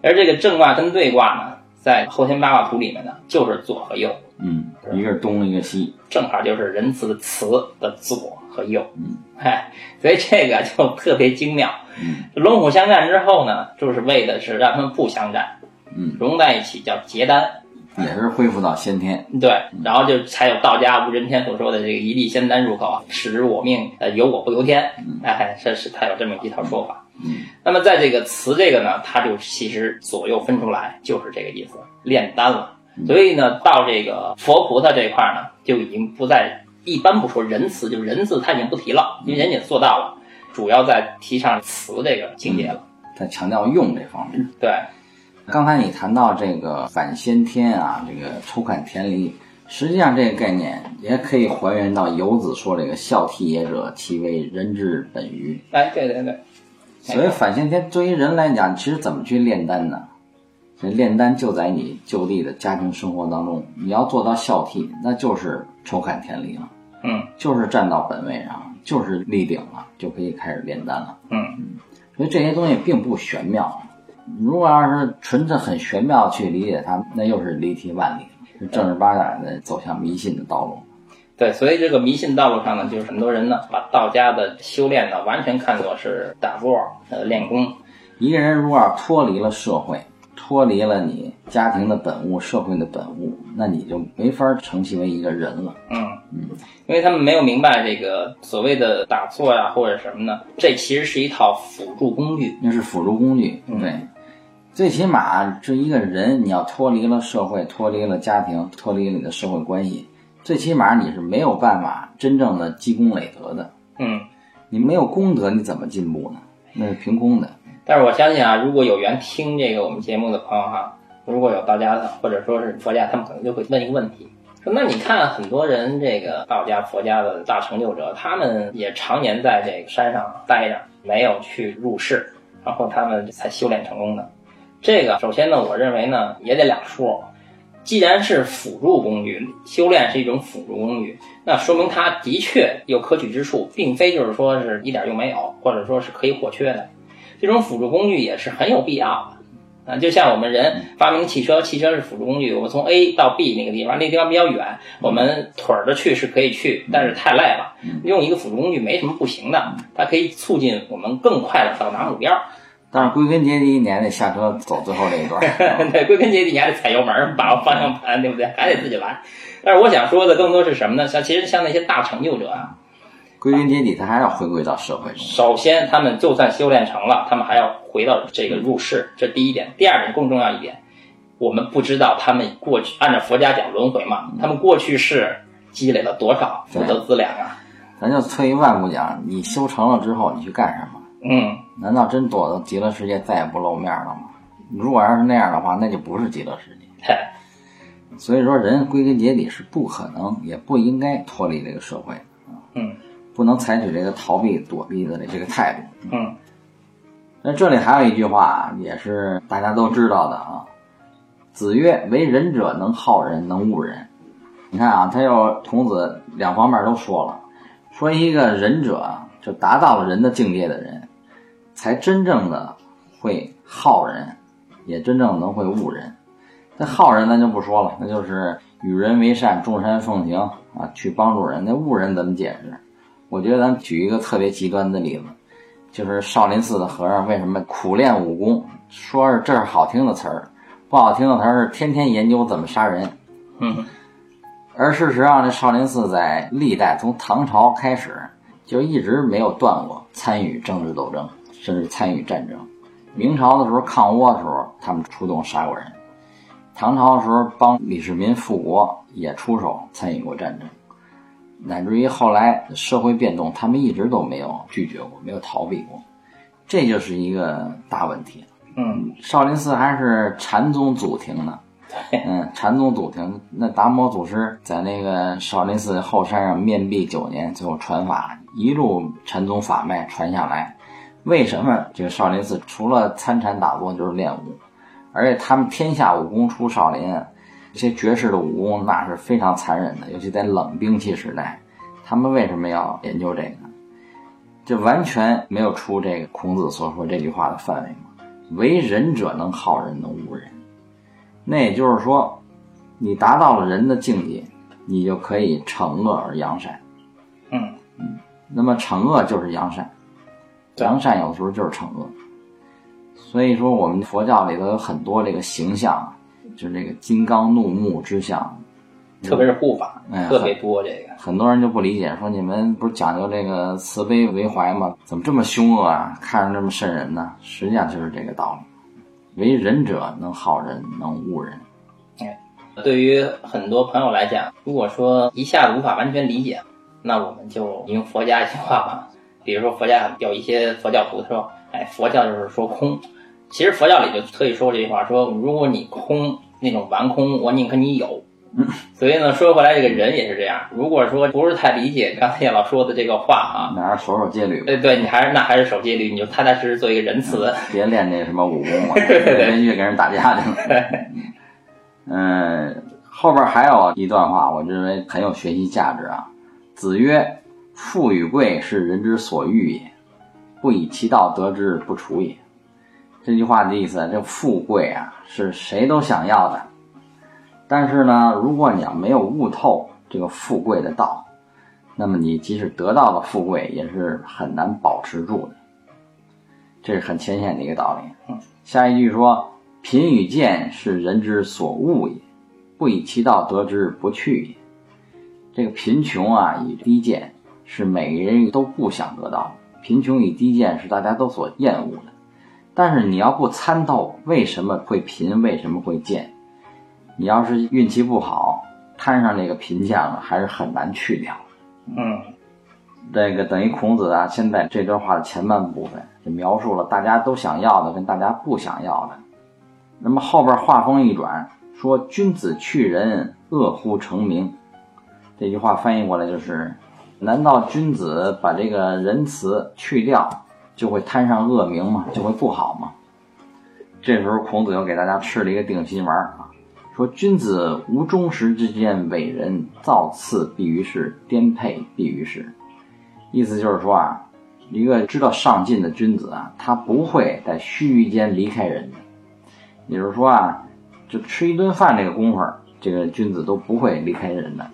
而这个正卦跟对卦呢，在后天八卦图里面呢，就是左和右，嗯，一个是东，一个西。正好就是仁慈的慈的左和右。嗯，哎，所以这个就特别精妙。嗯龙虎相战之后呢，就是为的是让他们不相战，嗯，融在一起叫结丹。也是恢复到先天。对，然后就才有道家无人天所说的这个一粒仙丹入口啊，使我命，呃，由我不由天。哎，这是他有这么一套说法。嗯那么在这个词这个呢，它就其实左右分出来就是这个意思，炼丹了。所以呢，到这个佛菩萨这块呢，就已经不再一般不说仁慈，就是仁字他已经不提了，因为人家做到了，主要在提倡慈这个境界了。在强调用这方面。对，刚才你谈到这个反先天啊，这个抽坎田离，实际上这个概念也可以还原到游子说这个孝悌也者，其为人之本于。哎，对对对，所以反先天，对于人来讲，其实怎么去炼丹呢？这炼丹就在你就地的家庭生活当中，你要做到孝悌，那就是抽坎田离了，嗯就是站到本位上，就是立顶了，就可以开始炼丹了。嗯，所以这些东西并不玄妙。如果要是纯粹很玄妙去理解它，那又是离题万里，是正儿八经的走向迷信的道路。对，所以这个迷信道路上呢，就是很多人呢，把道家的修炼呢，完全看作是打坐、呃练功。一个人如果要脱离了社会，脱离了你家庭的本物、社会的本物，那你就没法成其为一个人了。嗯嗯，因为他们没有明白这个所谓的打坐呀、或者什么呢，这其实是一套辅助工具。那是辅助工具，对。最起码，这一个人你要脱离了社会，脱离了家庭，脱离了你的社会关系，最起码你是没有办法真正的积功累德的。嗯，你没有功德，你怎么进步呢？那是凭空的。但是我相信啊，如果有缘听这个我们节目的朋友哈，如果有道家的或者说是佛家，他们可能就会问一个问题：说那你看很多人这个道家、佛家的大成就者，他们也常年在这个山上待着，没有去入世，然后他们才修炼成功的。这个首先呢，我认为呢也得两说。既然是辅助工具，修炼是一种辅助工具，那说明它的确有可取之处，并非就是说是一点用没有，或者说是可以或缺的。这种辅助工具也是很有必要的。啊，就像我们人发明汽车，汽车是辅助工具，我们从 A 到 B 那个地方，那个地方比较远，我们腿儿着去是可以去，但是太累了。用一个辅助工具没什么不行的，它可以促进我们更快的到达目标。但是归根结底，你还得下车走最后那一段。对，归根结底你还得踩油门，把握方向盘，对不对？还得自己来。但是我想说的更多是什么呢？像其实像那些大成就者啊，归根结底，他还要回归到社会中。首先，他们就算修炼成了，他们还要回到这个入世，这第一点。第二点更重要一点，我们不知道他们过去按照佛家讲轮回嘛，他们过去是积累了多少福德资粮啊？咱就退一万步讲，你修成了之后，你去干什么？嗯，难道真躲到极乐世界再也不露面了吗？如果要是那样的话，那就不是极乐世界。嘿，所以说，人归根结底是不可能，也不应该脱离这个社会啊。嗯不能采取这个逃避、躲避的这个态度。嗯那这里还有一句话啊，也是大家都知道的啊。子曰：“为人者，能好人，能恶人。”你看啊，他又孔子两方面都说了，说一个仁者啊，就达到了人的境界的人，才真正的会好人，也真正能会恶人。那好人咱就不说了，那就是与人为善，众善奉行啊，去帮助人。那恶人怎么解释？我觉得咱举一个特别极端的例子，就是少林寺的和尚为什么苦练武功？说是这是好听的词儿，不好听的词儿是天天研究怎么杀人。嗯而事实上，这少林寺在历代从唐朝开始就一直没有断过参与政治斗争，甚至参与战争。明朝的时候抗倭的时候，他们出动杀过人；唐朝的时候帮李世民复国，也出手参与过战争。乃至于后来社会变动，他们一直都没有拒绝过，没有逃避过，这就是一个大问题。嗯，少林寺还是禅宗祖庭呢。嗯，禅宗祖庭，那达摩祖师在那个少林寺后山上面壁九年，最后传法，一路禅宗法脉传下来。为什么这个少林寺除了参禅打坐就是练武，而且他们天下武功出少林，这些绝世的武功那是非常残忍的，尤其在冷兵器时代，他们为什么要研究这个？这完全没有出这个孔子所说这句话的范围嘛？为人者，能好人，能恶人。那也就是说，你达到了人的境界，你就可以惩恶而扬善。嗯嗯那么惩恶就是扬善，扬善有的时候就是惩恶。所以说，我们佛教里头有很多这个形象啊，就是这个金刚怒目之相，特别是护法哎特别多这个。很多人就不理解，说你们不是讲究这个慈悲为怀吗？怎么这么凶恶啊？看着这么瘆人呢？实际上就是这个道理。为人者，能好人，能恶人。对于很多朋友来讲，如果说一下子无法完全理解，那我们就用佛家一句话吧，比如说佛家有一些佛教徒他说，哎，佛教就是说空。其实佛教里就特意说这句话，说如果你空那种玩空，我宁可你有。所以呢，说回来，这个人也是这样。如果说不是太理解刚才叶老说的这个话啊，那还是守守戒律吧，对对，你还是那还是守戒律，你就踏踏实实做一个仁慈。别练那什么武功了，别去跟人打架去了。嗯，后边还有一段话，我认为很有学习价值啊。子曰：“富与贵，是人之所欲也，不以其道得之，不处也。”这句话的意思，这富贵啊，是谁都想要的。但是呢，如果你要没有悟透这个富贵的道，那么你即使得到了富贵，也是很难保持住的。这是很浅显的一个道理。下一句说：“贫与贱，是人之所恶也，不以其道得之，不去也。”这个贫穷啊，与低贱是每个人都不想得到的。贫穷与低贱是大家都所厌恶的。但是你要不参透为什么会贫，为什么会贱，你要是运气不好，摊上这个贫贱了，还是很难去掉。嗯这个等于孔子啊，现在这段话的前半部分就描述了大家都想要的跟大家不想要的。那么后边话锋一转，说“君子去仁，恶乎成名”。这句话翻译过来就是：难道君子把这个仁慈去掉，就会摊上恶名嘛？就会不好嘛？这时候孔子又给大家吃了一个定心丸啊，说：“君子无忠实之间，伟人造次必于是，颠沛必于是。”意思就是说啊，一个知道上进的君子啊，他不会在须臾间离开人的。也就是说啊，就吃一顿饭这个功夫，这个君子都不会离开人的。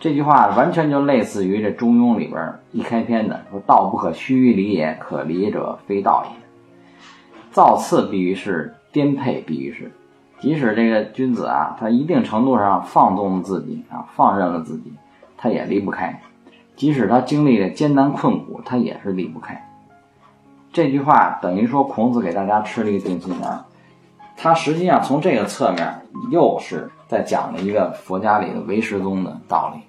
这句话完全就类似于这《中庸》里边一开篇的说：“道不可须臾离也，可离者非道也。”造次必于是，颠沛必于是。即使这个君子啊，他一定程度上放纵了自己啊，放任了自己，他也离不开。即使他经历了艰难困苦，他也是离不开。这句话等于说孔子给大家吃了一个定心丸。他实际上从这个侧面又是在讲了一个佛家里的唯识宗的道理，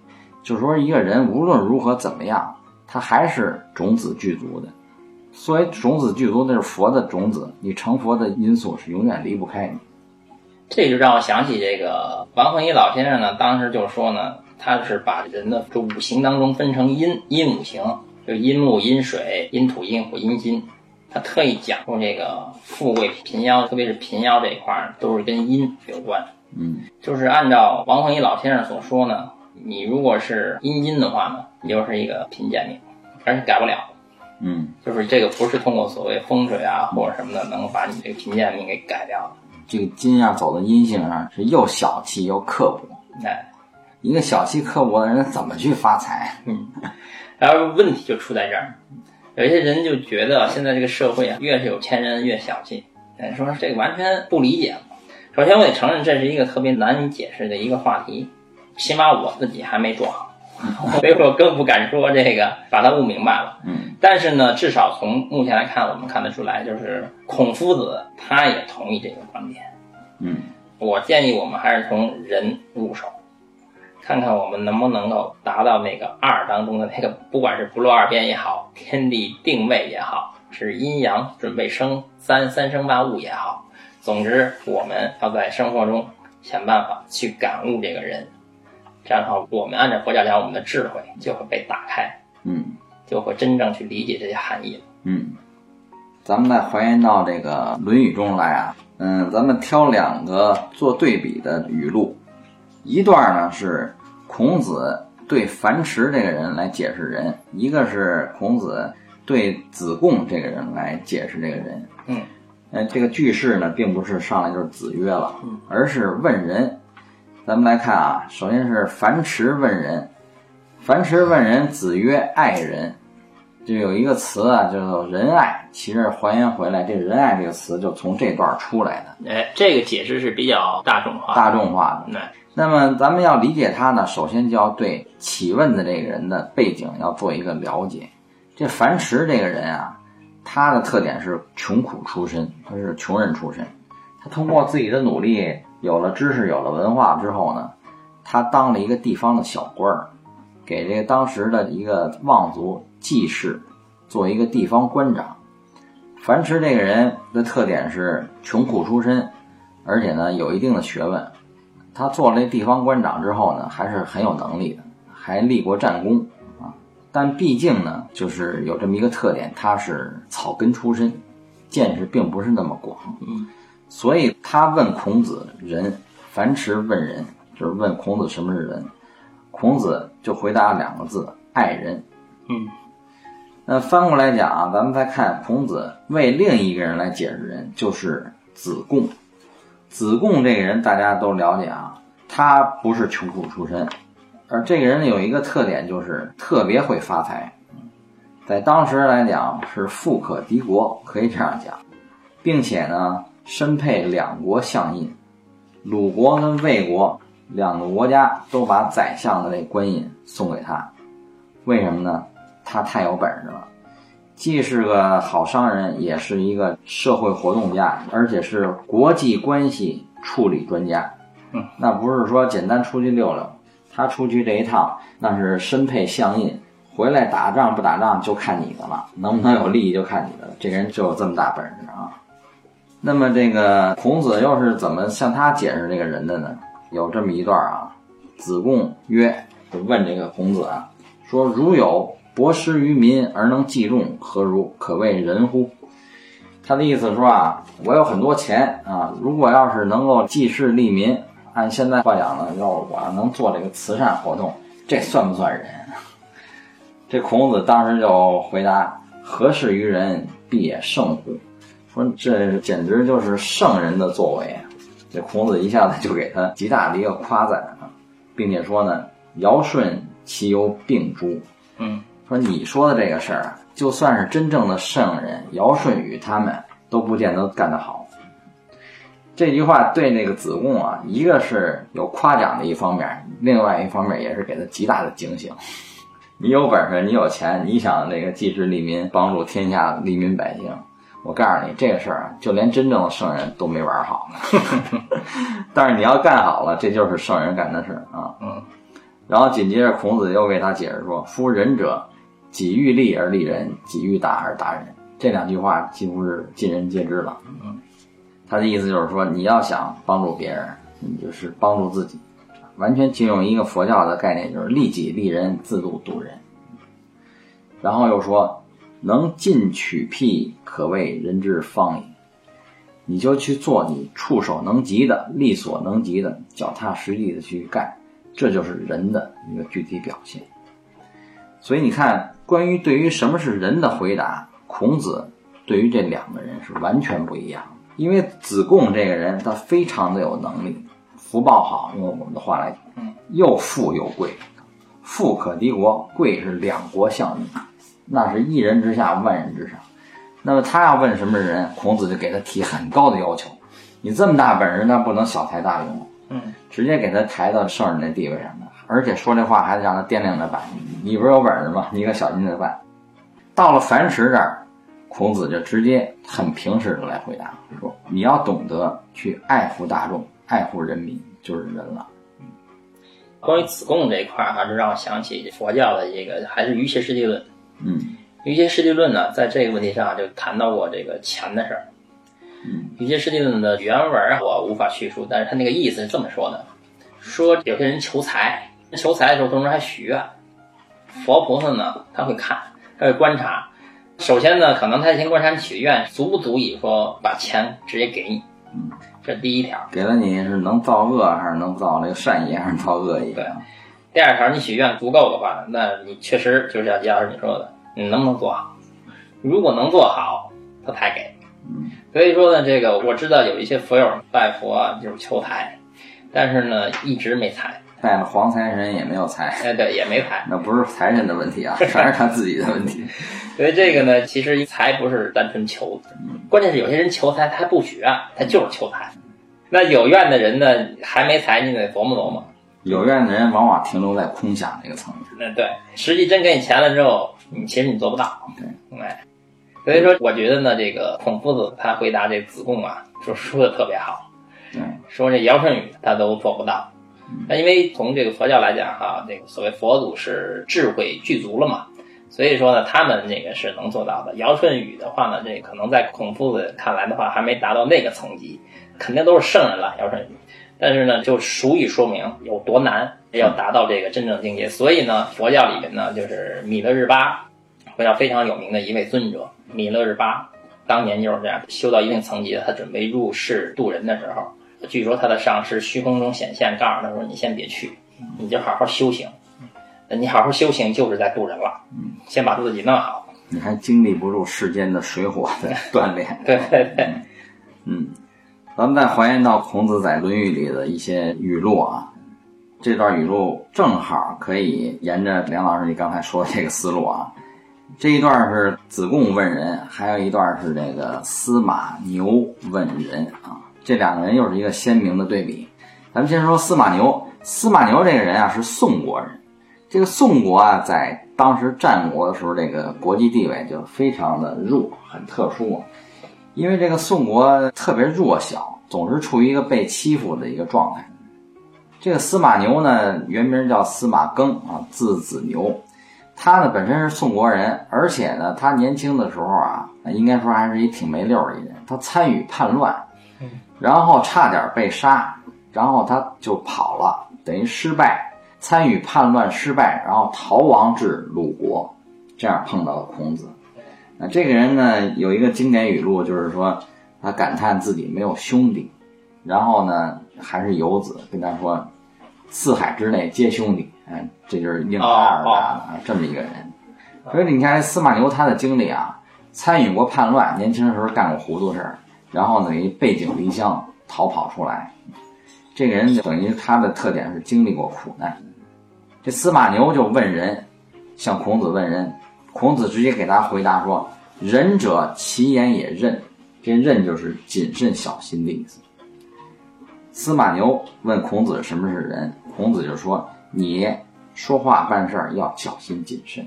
就是说一个人无论如何怎么样，他还是种子具足的。所以种子具足，那是佛的种子，你成佛的因素是永远离不开你。这就让我想起这个王恒一老先生呢，当时就说呢，他是把人的这五行当中分成阴阴五行，就阴木、阴水、阴土、阴火、阴金。他特意讲过这个富贵贫夭，特别是贫夭这一块儿，都是跟阴有关。嗯，就是按照王恒一老先生所说呢，你如果是阴金的话呢，你就是一个贫贱命，而且改不了。嗯，就是这个不是通过所谓风水啊或者什么的，能够把你这个贫贱命给改掉的。这个金啊，走的阴性啊是又小气又刻薄。哎，一个小气刻薄的人怎么去发财？嗯然后问题就出在这儿，有些人就觉得现在这个社会啊，越是有钱人越小气。哎，说这个完全不理解。首先，我得承认这是一个特别难以解释的一个话题，起码我自己还没做好，所以我更不敢说这个把它悟明白了。嗯，但是呢，至少从目前来看，我们看得出来，就是孔夫子他也同意这个观点。嗯，我建议我们还是从人入手，看看我们能不能够达到那个二当中的那个，不管是不落二边也好，天地定位也好，是阴阳准备生三三生万物也好，总之我们要在生活中想办法去感悟这个人，这样的话，我们按照佛教讲，我们的智慧就会被打开，嗯。就会真正去理解这些含义。了。嗯，咱们再还原到这个《论语》中来啊，嗯，咱们挑两个做对比的语录，一段呢是孔子对樊迟这个人来解释人，一个是孔子对子贡这个人来解释这个人。嗯，呃，这个句式呢，并不是上来就是子曰了，嗯而是问人。咱们来看啊，首先是樊迟问人，樊迟问人，子曰：“爱人。”就有一个词啊，叫做仁爱。其实还原回来，这仁爱这个词就从这段出来的，哎，这个解释是比较大众化。大众化的。那么咱们要理解他呢，首先就要对起问的这个人的背景要做一个了解。这樊迟这个人啊，他的特点是穷苦出身，他是穷人出身。他通过自己的努力，有了知识，有了文化之后呢，他当了一个地方的小官儿，给这个当时的一个望族季氏做一个地方官长。樊迟这个人的特点是穷苦出身，而且呢有一定的学问。他做了这地方官长之后呢，还是很有能力的，还立过战功啊。但毕竟呢，就是有这么一个特点，他是草根出身，见识并不是那么广。嗯，所以他问孔子人，樊迟问人，就是问孔子什么是人。孔子就回答两个字：爱人。嗯，那翻过来讲啊，咱们再看孔子为另一个人来解释人，就是子贡。子贡这个人大家都了解啊，他不是穷苦出身，而这个人有一个特点，就是特别会发财，在当时来讲是富可敌国，可以这样讲，并且呢，身配两国相印，鲁国跟魏国两个国家都把宰相的这官印送给他，为什么呢？他太有本事了。既是个好商人，也是一个社会活动家，而且是国际关系处理专家。嗯，那不是说简单出去溜溜，他出去这一趟，那是身配相印，回来打仗不打仗就看你的了，能不能有利益就看你的了。这个人就有这么大本事啊。那么这个孔子又是怎么向他解释这个人的呢？有这么一段啊，子贡曰，就问这个孔子啊，说如有。博施于民而能济众，何如？可谓人乎？他的意思说啊，我有很多钱啊，如果要是能够济世利民，按现在话讲呢，要我能做这个慈善活动，这算不算人？这孔子当时就回答：何事于人，必也圣乎？说这简直就是圣人的作为！这孔子一下子就给他极大的一个夸赞啊，并且说呢，尧舜其犹并诸。嗯，说你说的这个事儿啊，就算是真正的圣人尧舜禹他们都不见得干得好。这句话对那个子贡啊，一个是有夸奖的一方面，另外一方面也是给他极大的警醒。你有本事，你有钱，你想那个济世利民，帮助天下利民百姓，我告诉你这个事儿啊，就连真正的圣人都没玩好呢。但是你要干好了，这就是圣人干的事儿啊。嗯。然后紧接着孔子又为他解释说：“夫仁者，己欲立而立人，己欲达而达人。”这两句话几乎是尽人皆知了。嗯。他的意思就是说，你要想帮助别人，你就是帮助自己。完全借用一个佛教的概念，就是利己利人，自度度人。然后又说，能进取辟，可谓人之方也。你就去做你触手能及的、力所能及的、脚踏实地的去干，这就是人的一个具体表现。所以你看，关于对于什么是人的回答，孔子对于这两个人是完全不一样。因为子贡这个人，他非常的有能力。福报好，用我们的话来讲，又富又贵，富可敌国，贵是两国相应，那是一人之下，万人之上。那么他要问什么人，孔子就给他提很高的要求。你这么大本事，那不能小材大用，嗯，直接给他抬到圣人的地位上的，而且说这话还得让他掂量着办。你不是有本事吗？你可小心着办。到了樊迟这儿，孔子就直接很平实的来回答，说你要懂得去爱护大众。爱护人民就是人了。关于子贡这一块儿，还是让我想起佛教的这个，还是瑜伽师地论。嗯，瑜伽师地论呢，在这个问题上就谈到过这个钱的事儿。嗯，瑜伽师地论的原文啊，我无法叙述，但是他那个意思是这么说的：说有些人求财，求财的时候同时还许愿，佛菩萨呢他会看，他会观察。首先呢，可能他先观察你许愿足不足以说把钱直接给你。嗯。这第一条，给了你是能造恶还是能造那个善业还是造恶业？对。第二条，你许愿足够的话，那你确实就像姜老师你说的，你能不能做好？如果能做好，他才给。嗯。所以说呢，这个我知道有一些佛友拜佛啊，就是求财，但是呢一直没财。拜了黄财神也没有财。哎，对，也没财。那不是财神的问题啊，全是他自己的问题。所以这个呢，其实财不是单纯求，关键是有些人求财他不许愿，他就是求财。那有愿的人呢，还没财，你得琢磨琢磨。有愿的人往往停留在空想这个层面。那对，实际真给你钱了之后，你其实你做不到。对，哎，所以说我觉得呢，这个孔夫子他回答这子贡啊，说说的特别好。对，说这尧舜禹他都做不到。那因为从这个佛教来讲哈，这个所谓佛祖是智慧具足了嘛，所以说呢，他们那个是能做到的。尧舜禹的话呢，这可能在孔夫子看来的话，还没达到那个层级。肯定都是圣人了，尧舜禹，但是呢，就足以说明有多难，要达到这个真正境界。所以呢，佛教里面呢，就是弥勒日巴，佛教非常有名的一位尊者，弥勒日巴，当年就是这样，修到一定层级，他准备入世渡人的时候，据说他的上师虚空中显现，告诉他说：“你先别去，你就好好修行，你好好修行就是在渡人了，先把自己弄好。”你还经历不住世间的水火的 锻炼，对对对，嗯。咱们再还原到孔子在《论语》里的一些语录啊，这段语录正好可以沿着梁老师你刚才说的这个思路啊。这一段是子贡问人，还有一段是这个司马牛问人啊。这两个人又是一个鲜明的对比。咱们先说司马牛，司马牛这个人啊是宋国人。这个宋国啊，在当时战国的时候，这个国际地位就非常的弱，很特殊。因为这个宋国特别弱小，总是处于一个被欺负的一个状态。这个司马牛呢，原名叫司马庚啊，字子牛。他呢本身是宋国人，而且呢，他年轻的时候啊，应该说还是一挺没溜的一人。他参与叛乱，然后差点被杀，然后他就跑了，等于失败，参与叛乱失败，然后逃亡至鲁国，这样碰到了孔子。那这个人呢，有一个经典语录，就是说他感叹自己没有兄弟，然后呢还是游子，跟他说四海之内皆兄弟，哎，这就是应他而答的啊，这么一个人。所以你看司马牛他的经历啊，参与过叛乱，年轻时候干过糊涂事儿，然后呢，背井离乡逃跑出来。这个人就等于他的特点是经历过苦难。这司马牛就问人，向孔子问人，孔子直接给他回答说：“仁者，其言也任。”这任就是谨慎小心的意思。司马牛问孔子什么是仁，孔子就说：“你说话办事要小心谨慎。”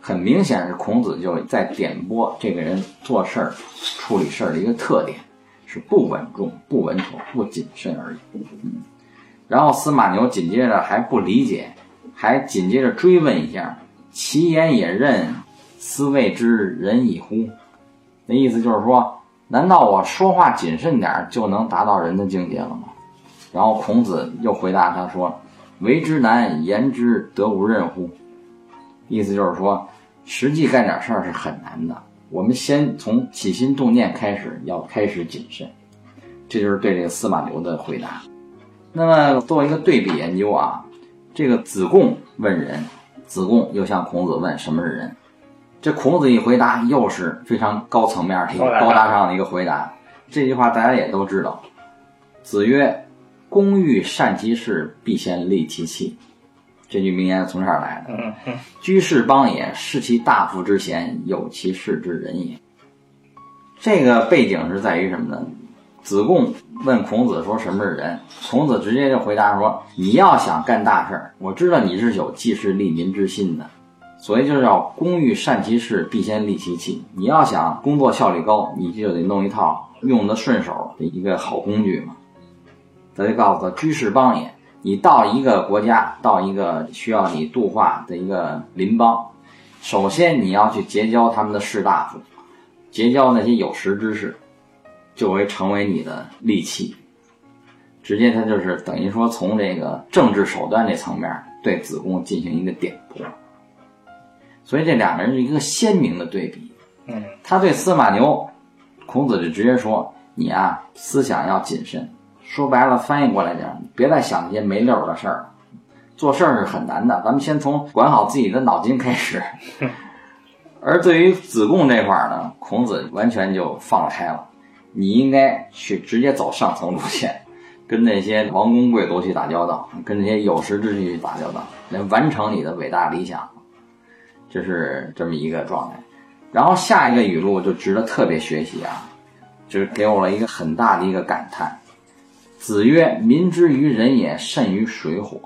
很明显是孔子就在点拨这个人做事儿、处理事儿的一个特点，是不稳重、不稳妥、不谨慎而已。嗯，然后司马牛紧接着还不理解，还紧接着追问一下：“其言也任，斯谓之仁矣乎？”那意思就是说，难道我说话谨慎点就能达到人的境界了吗？然后孔子又回答他说：“为之难，言之得无任乎？”意思就是说，实际干点事儿是很难的。我们先从起心动念开始，要开始谨慎。这就是对这个司马牛的回答。那么做一个对比研究啊，这个子贡问人，子贡又向孔子问什么是人。这孔子一回答，又是非常高层面的一个高大上的一个回答。这句话大家也都知道。子曰：“工欲善其事，必先利其器。”这句名言从这儿来的。居士邦也，视其大夫之贤，有其事之人也。这个背景是在于什么呢？子贡问孔子说：“什么是人？”孔子直接就回答说：“你要想干大事儿，我知道你是有济世利民之心的，所以就是要工欲善其事，必先利其器。你要想工作效率高，你就得弄一套用得顺手的一个好工具嘛。”他就告诉他：“居士邦也。”你到一个国家，到一个需要你度化的一个邻邦，首先你要去结交他们的士大夫，结交那些有识之士，就会成为你的利器。直接他就是等于说从这个政治手段这层面对子贡进行一个点拨，所以这两个人是一个鲜明的对比。嗯，他对司马牛，孔子就直接说：“你啊，思想要谨慎。”说白了，翻译过来讲，别再想那些没溜的事儿。做事儿是很难的，咱们先从管好自己的脑筋开始。而对于子贡这块儿呢，孔子完全就放开了，你应该去直接走上层路线，跟那些王公贵族去打交道，跟那些有识之士去打交道，来完成你的伟大理想。这是这么一个状态。然后下一个语录就值得特别学习啊，就是给我了一个很大的一个感叹。子曰：“民之于人也，甚于水火。”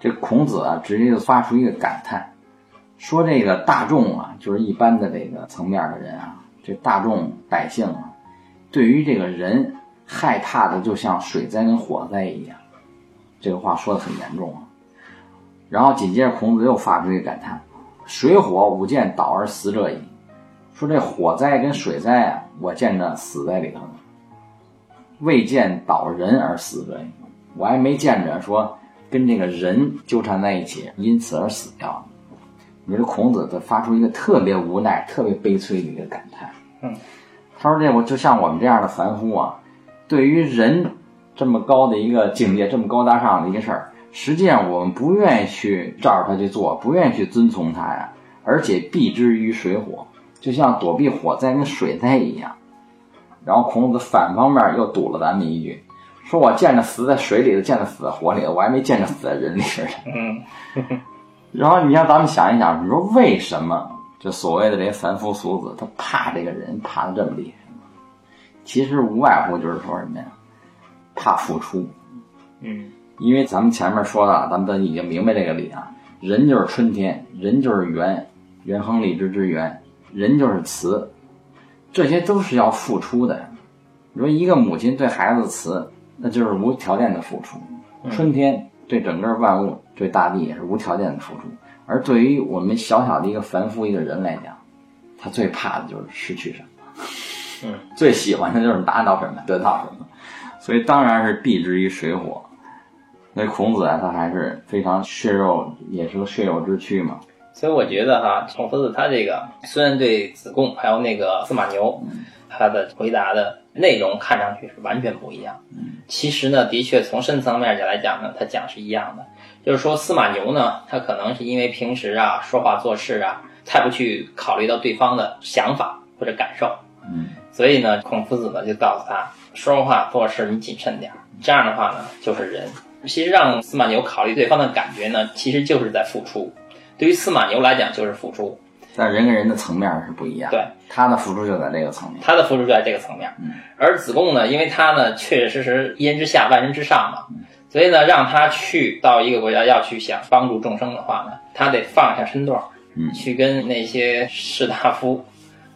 这孔子啊，直接就发出一个感叹，说：“这个大众啊，就是一般的这个层面的人啊，这大众百姓啊，对于这个人害怕的，就像水灾跟火灾一样。”这个话说的很严重啊。然后紧接着，孔子又发出一个感叹：“水火吾见导而死者矣。”说这火灾跟水灾啊，我见着死在里头了。未见导人而死者，我还没见着说跟这个人纠缠在一起，因此而死掉。你说孔子他发出一个特别无奈、特别悲催的一个感叹。嗯，他说：“这我就像我们这样的凡夫啊，对于人这么高的一个境界、这么高大上的一个事儿，实际上我们不愿意去照着他去做，不愿意去遵从他呀，而且避之于水火，就像躲避火灾跟水灾一样。”然后孔子反方面又堵了咱们一句，说我见着死在水里的，见着死在火里的，我还没见着死在人里似的。嗯，然后你让咱们想一想，你说为什么这所谓的这些凡夫俗子他怕这个人怕的这么厉害？其实无外乎就是说什么呀？怕付出。嗯，因为咱们前面说了，咱们都已经明白这个理啊，人就是春天，人就是元，元亨利之之元，人就是慈。这些都是要付出的。你说一个母亲对孩子慈，那就是无条件的付出。春天对整个万物、对大地也是无条件的付出。而对于我们小小的一个凡夫一个人来讲，他最怕的就是失去什么，嗯，最喜欢的就是拿到什么得到什么，所以当然是避之于水火。所以孔子啊，他还是非常血肉，也是个血肉之躯嘛。所以我觉得哈，孔夫子他这个虽然对子贡还有那个司马牛，他的回答的内容看上去是完全不一样。其实呢，的确从深层面来讲呢，他讲是一样的。就是说，司马牛呢，他可能是因为平时啊说话做事啊，太不去考虑到对方的想法或者感受，嗯，所以呢，孔夫子呢就告诉他，说话做事你谨慎点儿，这样的话呢就是人。其实让司马牛考虑对方的感觉呢，其实就是在付出。对于司马牛来讲，就是付出。但人跟人的层面是不一样，对，他的付出就在这个层面，他的付出就在这个层面。嗯，而子贡呢，因为他呢确确实实一人之下万人之上嘛，所以呢让他去到一个国家要去想帮助众生的话呢，他得放下身段，嗯去跟那些士大夫，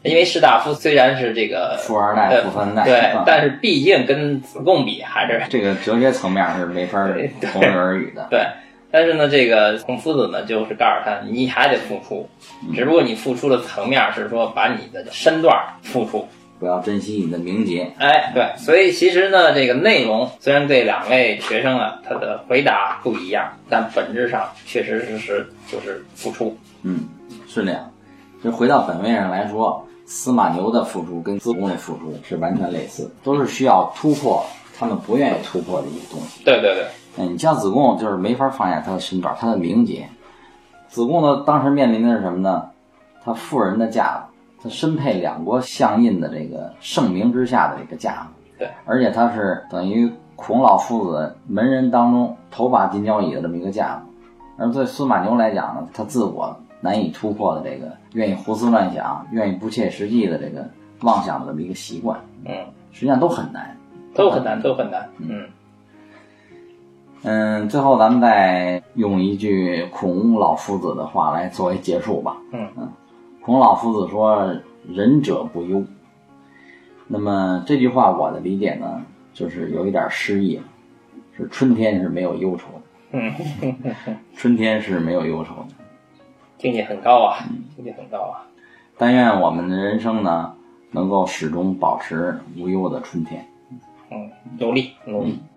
因为士大夫虽然是这个富二代、呃富三代，对嗯，但是毕竟跟子贡比还是这个哲学层面是没法儿同日而语的。对。但是呢，这个孔夫子呢，就是告诉他，你还得付出，只不过你付出的层面是说把你的身段付出，不要珍惜你的名节，哎，对，所以其实呢，这个内容虽然对两位学生啊，他的回答不一样，但本质上确实是是就是付出。嗯，是那样。就回到本位上来说，司马牛的付出跟子贡的付出是完全类似，都是需要突破他们不愿意突破的一些东西。对对对，嗯，你像子贡就是没法放下他的身段，他的名节。子贡呢，当时面临的是什么呢？他妇人的架子，他身配两国相印的这个盛名之下的这个架子。对，而且他是等于孔老夫子门人当中头把金交椅的这么一个架子。而对司马牛来讲呢，他自我难以突破的这个愿意胡思乱想、愿意不切实际的这个妄想的这么一个习惯，嗯，实际上都很难。都很难，都很难。嗯，嗯，最后咱们再用一句孔老夫子的话来作为结束吧。嗯孔老夫子说：“仁者不忧。”那么这句话我的理解呢，就是有一点诗意，是春天是没有忧愁的。嗯，春天是没有忧愁的。境界很高啊，境界很高啊。但愿我们的人生呢，能够始终保持无忧的春天。嗯，努力努力。嗯